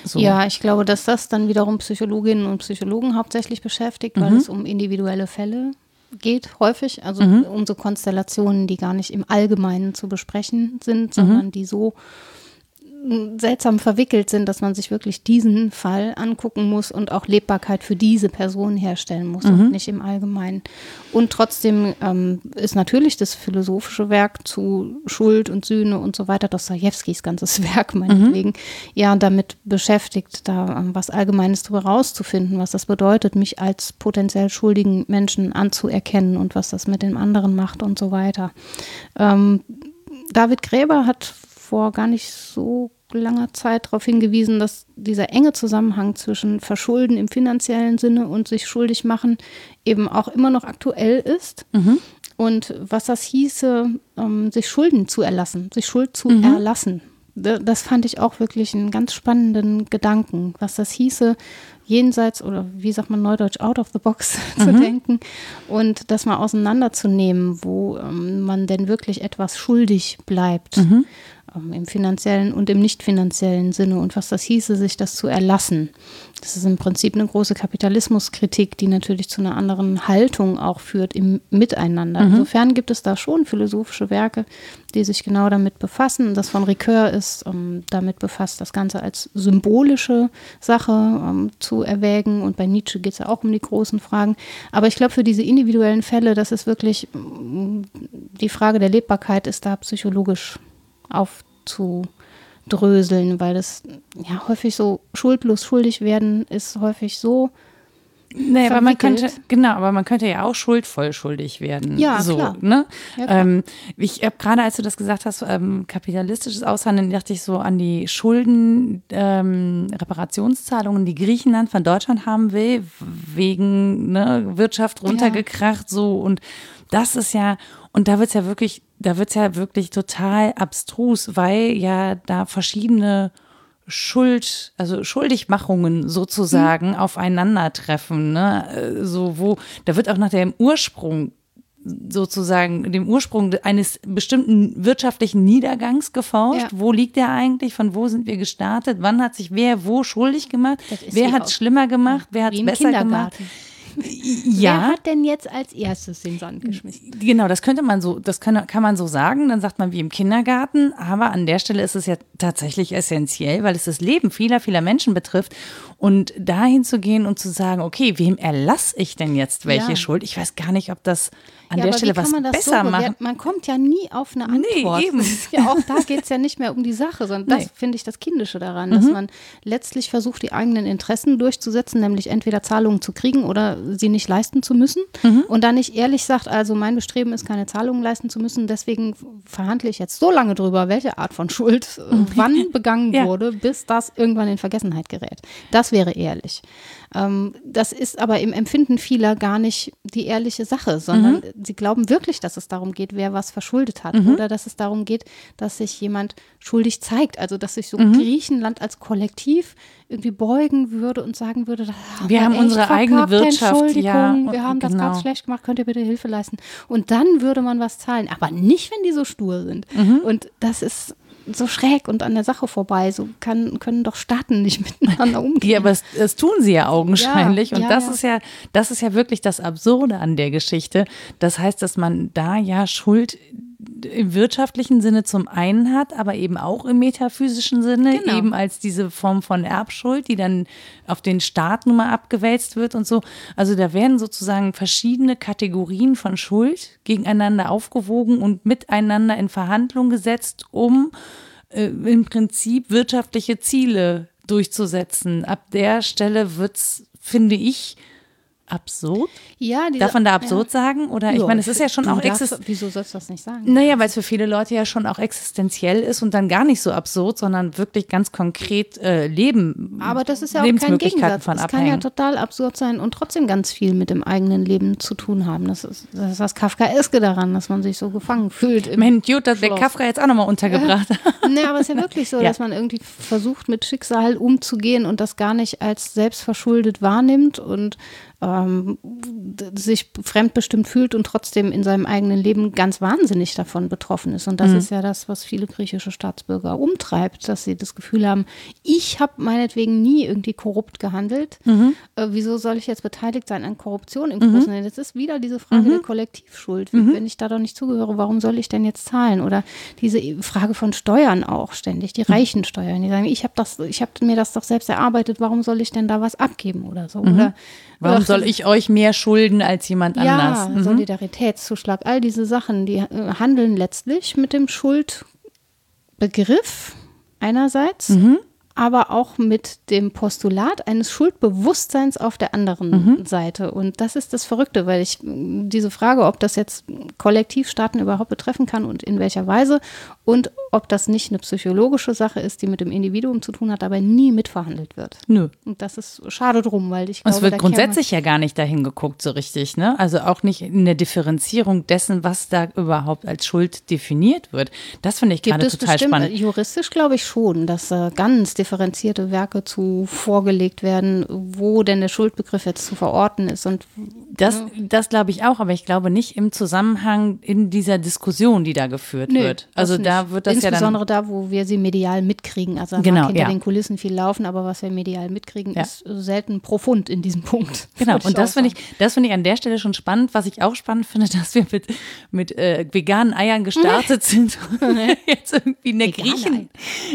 So. Ja, ich glaube, dass das dann wiederum Psychologinnen und Psychologen hauptsächlich beschäftigt, weil es um individuelle Fälle geht, häufig. Also um so Konstellationen, die gar nicht im Allgemeinen zu besprechen sind, sondern die so seltsam verwickelt sind, dass man sich wirklich diesen Fall angucken muss und auch Lebbarkeit für diese Person herstellen muss und nicht im Allgemeinen. Und trotzdem ähm, ist natürlich das philosophische Werk zu Schuld und Sühne und so weiter, Dostojewskis ganzes [LAUGHS] Werk meinetwegen, ja damit beschäftigt, da ähm, was Allgemeines darüber rauszufinden, was das bedeutet, mich als potenziell schuldigen Menschen anzuerkennen und was das mit dem anderen macht und so weiter. Ähm, David Gräber hat vor gar nicht so langer Zeit darauf hingewiesen, dass dieser enge Zusammenhang zwischen Verschulden im finanziellen Sinne und sich schuldig machen eben auch immer noch aktuell ist. Und was das hieße, ähm, sich Schulden zu erlassen, sich Schuld zu erlassen. Da- Das fand ich auch wirklich einen ganz spannenden Gedanken, was das hieße, jenseits oder wie sagt man neudeutsch, out of the box [LAUGHS] zu denken und das mal auseinanderzunehmen, wo ähm, man denn wirklich etwas schuldig bleibt, ähm, im finanziellen und im nicht finanziellen Sinne und was das hieße, sich das zu erlassen. Das ist im Prinzip eine große Kapitalismuskritik, die natürlich zu einer anderen Haltung auch führt im Miteinander. Insofern gibt es da schon philosophische Werke, die sich genau damit befassen. Das von Ricoeur ist ähm, damit befasst, das Ganze als symbolische Sache ähm, zu erwägen. Und bei Nietzsche geht es ja auch um die großen Fragen. Aber ich glaube, für diese individuellen Fälle, das ist wirklich mm, die Frage der Lebbarkeit ist da psychologisch aufzudröseln, weil das ja häufig so schuldlos schuldig werden ist häufig so. Nee, aber man könnte, genau, aber man könnte ja auch schuldvoll schuldig werden. Ja, so, klar. Ne? Ja, klar. ähm, ich habe gerade, als du das gesagt hast, ähm, kapitalistisches Aushandeln, dachte ich so an die Schulden, ähm, Reparationszahlungen, die Griechenland von Deutschland haben will, wegen ne, Wirtschaft runtergekracht, so und das ist ja, und da wird's ja wirklich, da wird's ja wirklich total abstrus, weil ja da verschiedene Schuld, also Schuldigmachungen sozusagen aufeinandertreffen, ne? Äh, So, wo, da wird auch nach dem Ursprung sozusagen, dem Ursprung eines bestimmten wirtschaftlichen Niedergangs geforscht. Ja. Wo liegt der eigentlich? Von wo sind wir gestartet? Wann hat sich wer wo schuldig gemacht? Wer hat es schlimmer gemacht? Wer hat es besser gemacht? Ja. Wer hat denn jetzt als erstes den Sand geschmissen? Genau, das könnte man so, das kann, kann man so sagen. Dann sagt man wie im Kindergarten. Aber an der Stelle ist es ja tatsächlich essentiell, weil es das Leben vieler, vieler Menschen betrifft. Und dahin zu gehen und zu sagen, okay, wem erlasse ich denn jetzt welche Ja. Schuld? Ich weiß gar nicht, ob das an Ja, der Stelle was besser so macht. Man kommt ja nie auf eine Nee, Antwort. eben. Das ist Ja, auch da geht es ja nicht mehr um die Sache, sondern das Nee. Mhm. finde ich das Kindische daran, dass man letztlich versucht, die eigenen Interessen durchzusetzen, nämlich entweder Zahlungen zu kriegen oder sie nicht leisten zu müssen Mhm. und dann nicht ehrlich sagt, also mein Bestreben ist, keine Zahlungen leisten zu müssen, deswegen verhandle ich jetzt so lange drüber, welche Art von Schuld [LAUGHS] wann begangen Ja. wurde, bis das irgendwann in Vergessenheit gerät. Das wäre ehrlich. Ähm, das ist aber im Empfinden vieler gar nicht die ehrliche Sache, sondern Mhm. sie glauben wirklich, dass es darum geht, wer was verschuldet hat oder dass es darum geht, dass sich jemand schuldig zeigt. Also dass sich so Mhm. Griechenland als Kollektiv irgendwie beugen würde und sagen würde, das Wir haben echt unsere eigene Wirtschaft, Entschuldigung, ja, wir haben das genau. ganz schlecht gemacht, könnt ihr bitte Hilfe leisten. Und dann würde man was zahlen, aber nicht, wenn die so stur sind. Mhm. Und das ist so schräg und an der Sache vorbei. So kann, können doch Staaten nicht [LAUGHS] miteinander umgehen. Ja, aber es, das tun sie ja augenscheinlich. Ja, und ja, das ja. ist ja, das ist ja wirklich das Absurde an der Geschichte. Das heißt, dass man da ja Schuld im wirtschaftlichen Sinne zum einen hat, aber eben auch im metaphysischen Sinne, Genau. eben als diese Form von Erbschuld, die dann auf den Staat nun mal abgewälzt wird und so. Also da werden sozusagen verschiedene Kategorien von Schuld gegeneinander aufgewogen und miteinander in Verhandlung gesetzt, um äh, im Prinzip wirtschaftliche Ziele durchzusetzen. Ab der Stelle wird's, finde ich, absurd. Ja, diese- Darf man da absurd sagen? Oder ich Ja, meine, es ist ja schon auch existenziell. Wieso sollst du das nicht sagen? Naja, weil es für viele Leute ja schon auch existenziell ist und dann gar nicht so absurd, sondern wirklich ganz konkret äh, Leben, Aber das ist ja auch kein Gegensatz. von Es kann ja abhängen. total absurd sein und trotzdem ganz viel mit dem eigenen Leben zu tun haben. Das ist das, ist das Kafkaeske daran, dass man sich so gefangen fühlt. Mensch, gut, dass wir Schloss. Kafka jetzt auch nochmal untergebracht haben. Nee, aber es ist ja wirklich so, [LAUGHS] Ja. dass man irgendwie versucht, mit Schicksal umzugehen und das gar nicht als selbstverschuldet wahrnimmt und ähm, sich fremdbestimmt fühlt und trotzdem in seinem eigenen Leben ganz wahnsinnig davon betroffen ist. Und das ist ja das, was viele griechische Staatsbürger umtreibt, dass sie das Gefühl haben, ich habe meinetwegen nie irgendwie korrupt gehandelt. Äh, wieso soll ich jetzt beteiligt sein an Korruption im Großen? Das ist wieder diese Frage der Kollektivschuld. Wie, Wenn ich da doch nicht zugehöre, warum soll ich denn jetzt zahlen? Oder diese Frage von Steuern auch ständig, die reichen Steuern, die sagen, ich habe das, ich habe mir das doch selbst erarbeitet, warum soll ich denn da was abgeben oder so? Oder Warum soll ich euch mehr schulden als jemand ja, anders? Mhm. Solidaritätszuschlag, all diese Sachen, die äh, handeln letztlich mit dem Schuldbegriff einerseits, Mhm. Aber auch mit dem Postulat eines Schuldbewusstseins auf der anderen Mhm. Seite. Und das ist das Verrückte, weil ich mh, diese Frage, ob das jetzt Kollektivstaaten überhaupt betreffen kann und in welcher Weise und ob das nicht eine psychologische Sache ist, die mit dem Individuum zu tun hat, aber nie mitverhandelt wird. Nö. Und das ist schade drum, weil ich Und glaube, es wird grundsätzlich ja gar nicht dahin geguckt, so richtig, ne? Also auch nicht in der Differenzierung dessen, was da überhaupt als Schuld definiert wird. Das finde ich Gibt gerade total bestimmt, spannend. juristisch glaube ich schon, dass äh, ganz differenzierte Werke zu vorgelegt werden, wo denn der Schuldbegriff jetzt zu verorten ist und Das, das glaube ich auch, aber ich glaube nicht im Zusammenhang in dieser Diskussion, die da geführt wird. Also da wird das ja dann. Insbesondere da, wo wir sie medial mitkriegen. Also Genau, hinter ja. den Kulissen viel laufen, aber was wir medial mitkriegen, Ja. ist selten profund in diesem Punkt. [LAUGHS] Genau, und das finde ich, das finde ich an der Stelle schon spannend. Was ich auch spannend finde, [LAUGHS] dass wir mit, mit äh, veganen Eiern gestartet [LAUGHS] sind. Jetzt irgendwie in der Vegane Griechen.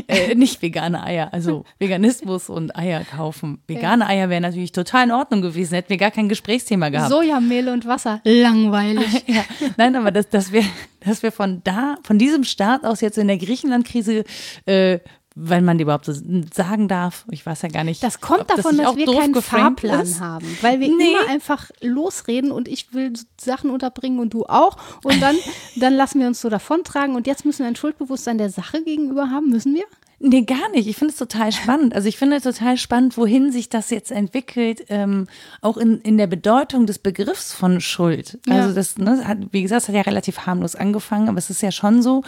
Äh, nicht vegane Eier, also Veganismus und Eier kaufen. Vegane Eier wären natürlich total in Ordnung gewesen, hätten wir gar kein Gesprächsthema gehabt. Sojamehl und Wasser, langweilig. [LAUGHS] Ja, nein, aber dass, dass, wir, dass wir von da, von diesem Start aus jetzt in der Griechenland-Krise, äh, weil man die überhaupt so sagen darf, ich weiß ja gar nicht. Das kommt das davon, nicht dass wir keinen Fahrplan ist. haben, weil wir Nee. immer einfach losreden und ich will Sachen unterbringen und du auch und dann, dann lassen wir uns so davontragen und jetzt müssen wir ein Schuldbewusstsein der Sache gegenüber haben, müssen wir? Nee, gar nicht. Ich finde es total [LAUGHS] spannend. Also ich finde total spannend, wohin sich das jetzt entwickelt, ähm, auch in, in der Bedeutung des Begriffs von Schuld. Ja. Also das, ne, hat, wie gesagt, es hat ja relativ harmlos angefangen, aber es ist ja schon so,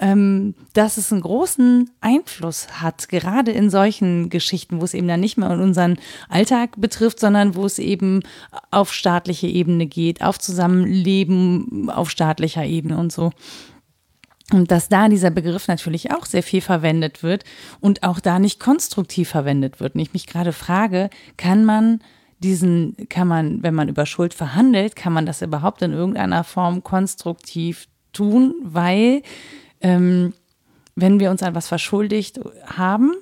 ähm, dass es einen großen Einfluss hat, gerade in solchen Geschichten, wo es eben dann nicht mehr unseren Alltag betrifft, sondern wo es eben auf staatliche Ebene geht, auf Zusammenleben auf staatlicher Ebene und so. Und dass da dieser Begriff natürlich auch sehr viel verwendet wird und auch da nicht konstruktiv verwendet wird. Und ich mich gerade frage, kann man diesen kann man, wenn man über Schuld verhandelt, kann man das überhaupt in irgendeiner Form konstruktiv tun, weil ähm, wenn wir uns an was verschuldigt haben,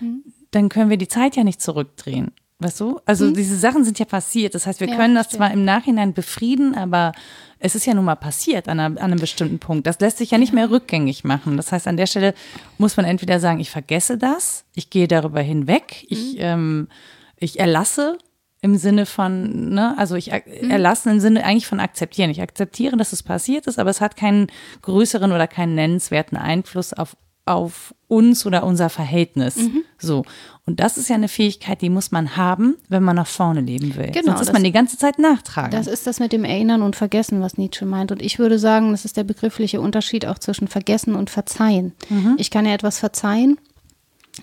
mhm. dann können wir die Zeit ja nicht zurückdrehen. Weißt du? Also mhm. diese Sachen sind ja passiert. Das heißt, wir ja, können das zwar im Nachhinein befrieden, aber es ist ja nun mal passiert an, einer, an einem bestimmten Punkt. Das lässt sich ja nicht mehr rückgängig machen. Das heißt, an der Stelle muss man entweder sagen, ich vergesse das, ich gehe darüber hinweg, ich, mhm. ähm, ich erlasse im Sinne von, ne, also ich mhm. erlasse im Sinne eigentlich von akzeptieren. Ich akzeptiere, dass es passiert ist, aber es hat keinen größeren oder keinen nennenswerten Einfluss auf auf uns oder unser Verhältnis. Mhm. So. Und das ist ja eine Fähigkeit, die muss man haben, wenn man nach vorne leben will. Genau, Sonst ist man die ganze Zeit nachtragen. Das ist das mit dem Erinnern und Vergessen, was Nietzsche meint. Und ich würde sagen, das ist der begriffliche Unterschied auch zwischen Vergessen und Verzeihen. Mhm. Ich kann ja etwas verzeihen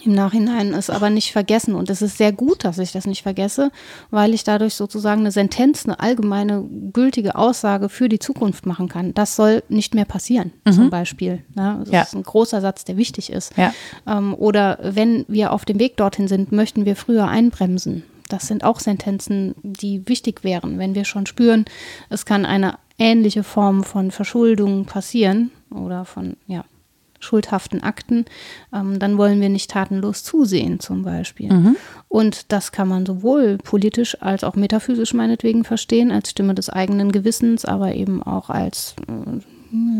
im Nachhinein es aber nicht vergessen. Und es ist sehr gut, dass ich das nicht vergesse, weil ich dadurch sozusagen eine Sentenz, eine allgemeine gültige Aussage für die Zukunft machen kann. Das soll nicht mehr passieren, mhm. zum Beispiel. Ja, das ja. ist ein großer Satz, der wichtig ist. Ja. Ähm, oder wenn wir auf dem Weg dorthin sind, möchten wir früher einbremsen. Das sind auch Sentenzen, die wichtig wären, wenn wir schon spüren, es kann eine ähnliche Form von Verschuldung passieren oder von, ja, schuldhaften Akten, ähm, dann wollen wir nicht tatenlos zusehen zum Beispiel. Mhm. Und das kann man sowohl politisch als auch metaphysisch meinetwegen verstehen, als Stimme des eigenen Gewissens, aber eben auch als äh,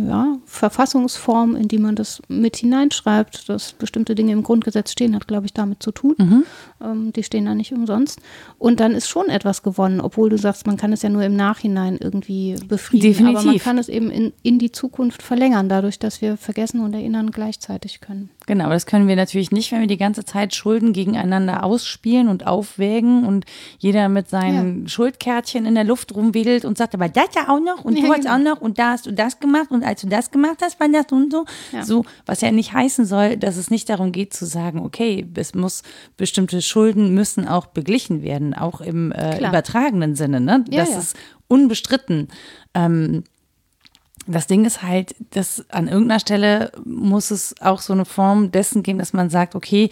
ja, Verfassungsform, in die man das mit hineinschreibt, dass bestimmte Dinge im Grundgesetz stehen, hat, glaube ich, damit zu tun. Mhm. Ähm, die stehen da nicht umsonst. Und dann ist schon etwas gewonnen, obwohl du sagst, man kann es ja nur im Nachhinein irgendwie befrieden. Definitiv. Aber man kann es eben in, in die Zukunft verlängern, dadurch, dass wir vergessen und erinnern gleichzeitig können. Genau, das können wir natürlich nicht, wenn wir die ganze Zeit Schulden gegeneinander ausspielen und aufwägen und jeder mit seinen ja. Schuldkärtchen in der Luft rumwedelt und sagt, aber das ja auch noch und ja, du hast genau. auch noch und da hast du das gemacht und als du das gemacht hast, war das und so. Ja. So, was ja nicht heißen soll, dass es nicht darum geht zu sagen, okay, es muss bestimmte Schulden müssen auch beglichen werden, auch im äh, übertragenen Sinne. Ne? Das ist unbestritten. Ähm, das Ding ist halt, dass an irgendeiner Stelle muss es auch so eine Form dessen geben, dass man sagt, okay,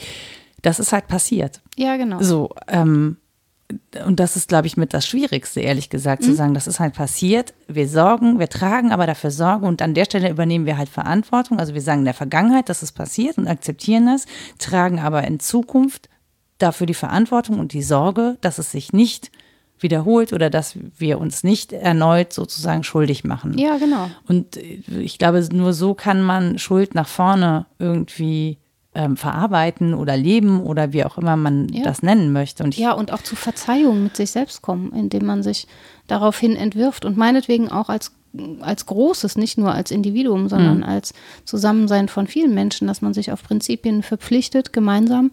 das ist halt passiert. Ja, genau. So, ähm, und das ist, glaube ich, mit das Schwierigste, ehrlich gesagt, mhm. zu sagen, das ist halt passiert. Wir sorgen, wir tragen aber dafür Sorge und an der Stelle übernehmen wir halt Verantwortung. Also wir sagen in der Vergangenheit, dass es passiert und akzeptieren das, tragen aber in Zukunft dafür die Verantwortung und die Sorge, dass es sich nicht wiederholt oder dass wir uns nicht erneut sozusagen schuldig machen. Ja, genau. Und ich glaube, nur so kann man Schuld nach vorne irgendwie ähm, verarbeiten oder leben oder wie auch immer man ja. das nennen möchte. Und ja, und auch zu Verzeihung mit sich selbst kommen, indem man sich daraufhin entwirft und meinetwegen auch als als Großes, nicht nur als Individuum, sondern mhm. als Zusammensein von vielen Menschen, dass man sich auf Prinzipien verpflichtet, gemeinsam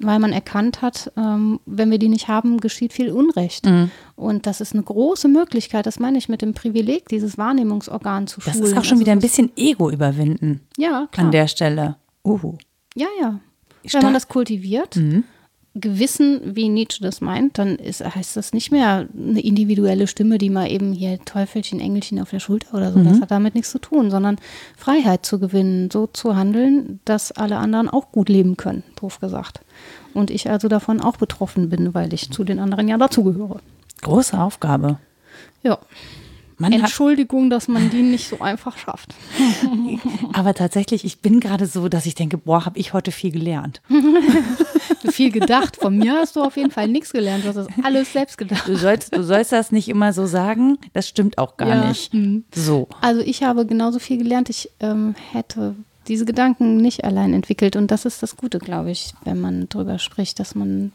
weil man erkannt hat, ähm, wenn wir die nicht haben, geschieht viel Unrecht. Mhm. Und das ist eine große Möglichkeit, das meine ich mit dem Privileg, dieses Wahrnehmungsorgan zu schulen. Das ist auch schon also wieder ein bisschen Ego überwinden. Ja, klar. An der Stelle. Uhu. Ja, ja. Wenn man das kultiviert, mhm. Gewissen, wie Nietzsche das meint, dann ist, heißt das nicht mehr eine individuelle Stimme, die mal eben hier Teufelchen, Engelchen auf der Schulter oder so, mhm. das hat damit nichts zu tun, sondern Freiheit zu gewinnen, so zu handeln, dass alle anderen auch gut leben können, doof gesagt. Und ich also davon auch betroffen bin, weil ich zu den anderen ja dazugehöre. Große Aufgabe. Ja. Man Entschuldigung, dass man die nicht so einfach schafft. [LAUGHS] Aber tatsächlich, ich bin gerade so, dass ich denke, boah, habe ich heute viel gelernt. [LAUGHS] viel gedacht. Von mir hast du auf jeden Fall nichts gelernt. Du hast das alles selbst gedacht. Du sollst, du sollst das nicht immer so sagen. Das stimmt auch gar ja. nicht. Mhm. So. Also ich habe genauso viel gelernt. Ich ähm, hätte diese Gedanken nicht allein entwickelt. Und das ist das Gute, glaube ich, wenn man drüber spricht, dass man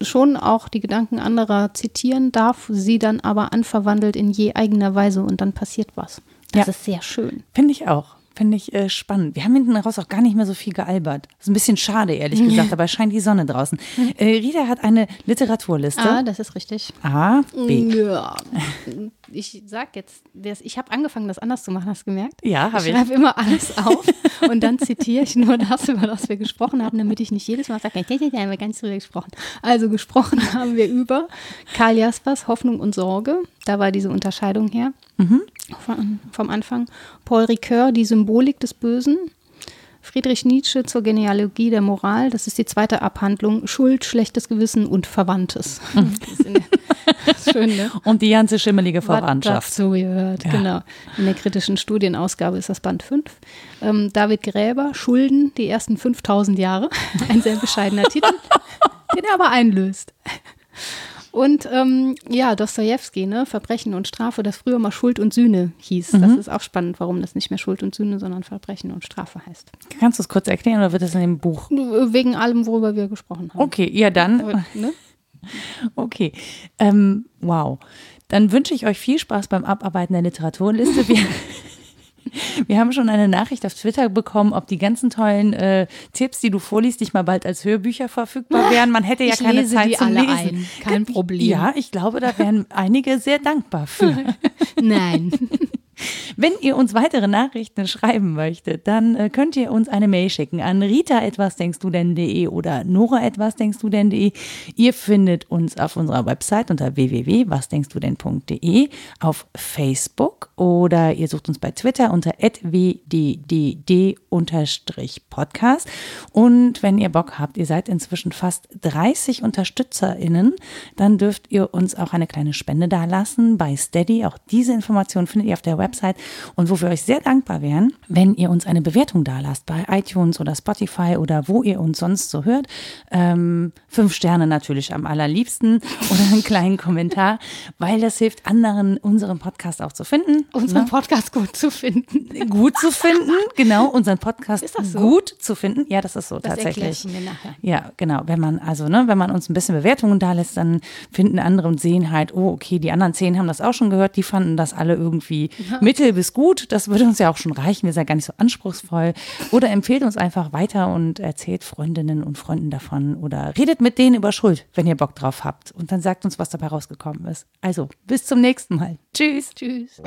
schon auch die Gedanken anderer zitieren darf, sie dann aber anverwandelt in je eigener Weise und dann passiert was. Das ja. ist sehr schön. Finde ich auch. Finde ich äh, spannend. Wir haben hinten raus auch gar nicht mehr so viel gealbert. Das ist ein bisschen schade, ehrlich [LAUGHS] gesagt, aber es scheint die Sonne draußen. [LAUGHS] Äh, Rita hat eine Literaturliste. Ah, das ist richtig. A, B. Ja. [LAUGHS] Ich sag jetzt, ich habe angefangen, das anders zu machen, hast du gemerkt? Ja, habe ich. Ich schreibe immer alles auf und dann zitiere ich nur das, über das wir gesprochen haben, damit ich nicht jedes Mal sage, ja, ja, haben wir ganz drüber gesprochen. Also gesprochen haben wir über Karl Jaspers Hoffnung und Sorge. Da war diese Unterscheidung her mhm. Vom, vom Anfang. Paul Ricoeur, die Symbolik des Bösen. Friedrich Nietzsche zur Genealogie der Moral. Das ist die zweite Abhandlung. Schuld, schlechtes Gewissen und Verwandtes. [LAUGHS] Schön, ne? Und die ganze schimmelige Verwandtschaft. Dazu gehört, ja. genau. In der kritischen Studienausgabe ist das Band 5. Ähm, David Gräber, Schulden, die ersten 5000 Jahre. [LAUGHS] Ein sehr bescheidener Titel, [LAUGHS] den er aber einlöst. Und ähm, ja, Dostoevsky, ne, Verbrechen und Strafe, das früher mal Schuld und Sühne hieß. Mhm. Das ist auch spannend, warum das nicht mehr Schuld und Sühne, sondern Verbrechen und Strafe heißt. Kannst du es kurz erklären oder wird das in dem Buch? Wegen allem, worüber wir gesprochen haben. Okay, ja dann. Ne? [LAUGHS] Okay, ähm, wow. Dann wünsche ich euch viel Spaß beim Abarbeiten der Literaturliste. Wir [LAUGHS] wir haben schon eine Nachricht auf Twitter bekommen, ob die ganzen tollen äh, Tipps, die du vorliest, nicht mal bald als Hörbücher verfügbar [LAUGHS] wären. Man hätte ja ich keine Zeit die zum alle Lesen. Ein. Kein Problem. Ja, ich glaube, da wären einige sehr dankbar für. [LAUGHS] Nein. [LAUGHS] Wenn ihr uns weitere Nachrichten schreiben möchtet, dann äh, könnt ihr uns eine Mail schicken an rita etwas denkst du denn.de oder nora etwas denkst du denn.de. Ihr findet uns auf unserer Website unter www.wasdenkst-du-denn.de, auf Facebook oder ihr sucht uns bei Twitter unter wddd-podcast. Und wenn ihr Bock habt, ihr seid inzwischen fast 30 UnterstützerInnen, dann dürft ihr uns auch eine kleine Spende dalassen bei Steady. Auch diese Information findet ihr auf der Website Website und wo wir euch sehr dankbar wären, wenn ihr uns eine Bewertung da lasst bei iTunes oder Spotify oder wo ihr uns sonst so hört. Ähm, fünf Sterne natürlich am allerliebsten [LAUGHS] oder einen kleinen Kommentar, weil das hilft anderen, unseren Podcast auch zu finden. Unseren ne? Podcast gut zu finden. Gut zu finden, [LAUGHS] genau, unseren Podcast so? gut zu finden. Ja, das ist so das tatsächlich. Mir nachher. Ja, genau. Wenn man, also, ne, wenn man uns ein bisschen Bewertungen da lässt, dann finden andere und sehen halt, oh, okay, die anderen zehn haben das auch schon gehört, die fanden das alle irgendwie mittel bis gut. Das würde uns ja auch schon reichen. Wir sind ja gar nicht so anspruchsvoll. Oder empfehlt uns einfach weiter und erzählt Freundinnen und Freunden davon oder redet mit denen über Schuld, wenn ihr Bock drauf habt. Und dann sagt uns, was dabei rausgekommen ist. Also, bis zum nächsten Mal. Tschüss. Tschüss.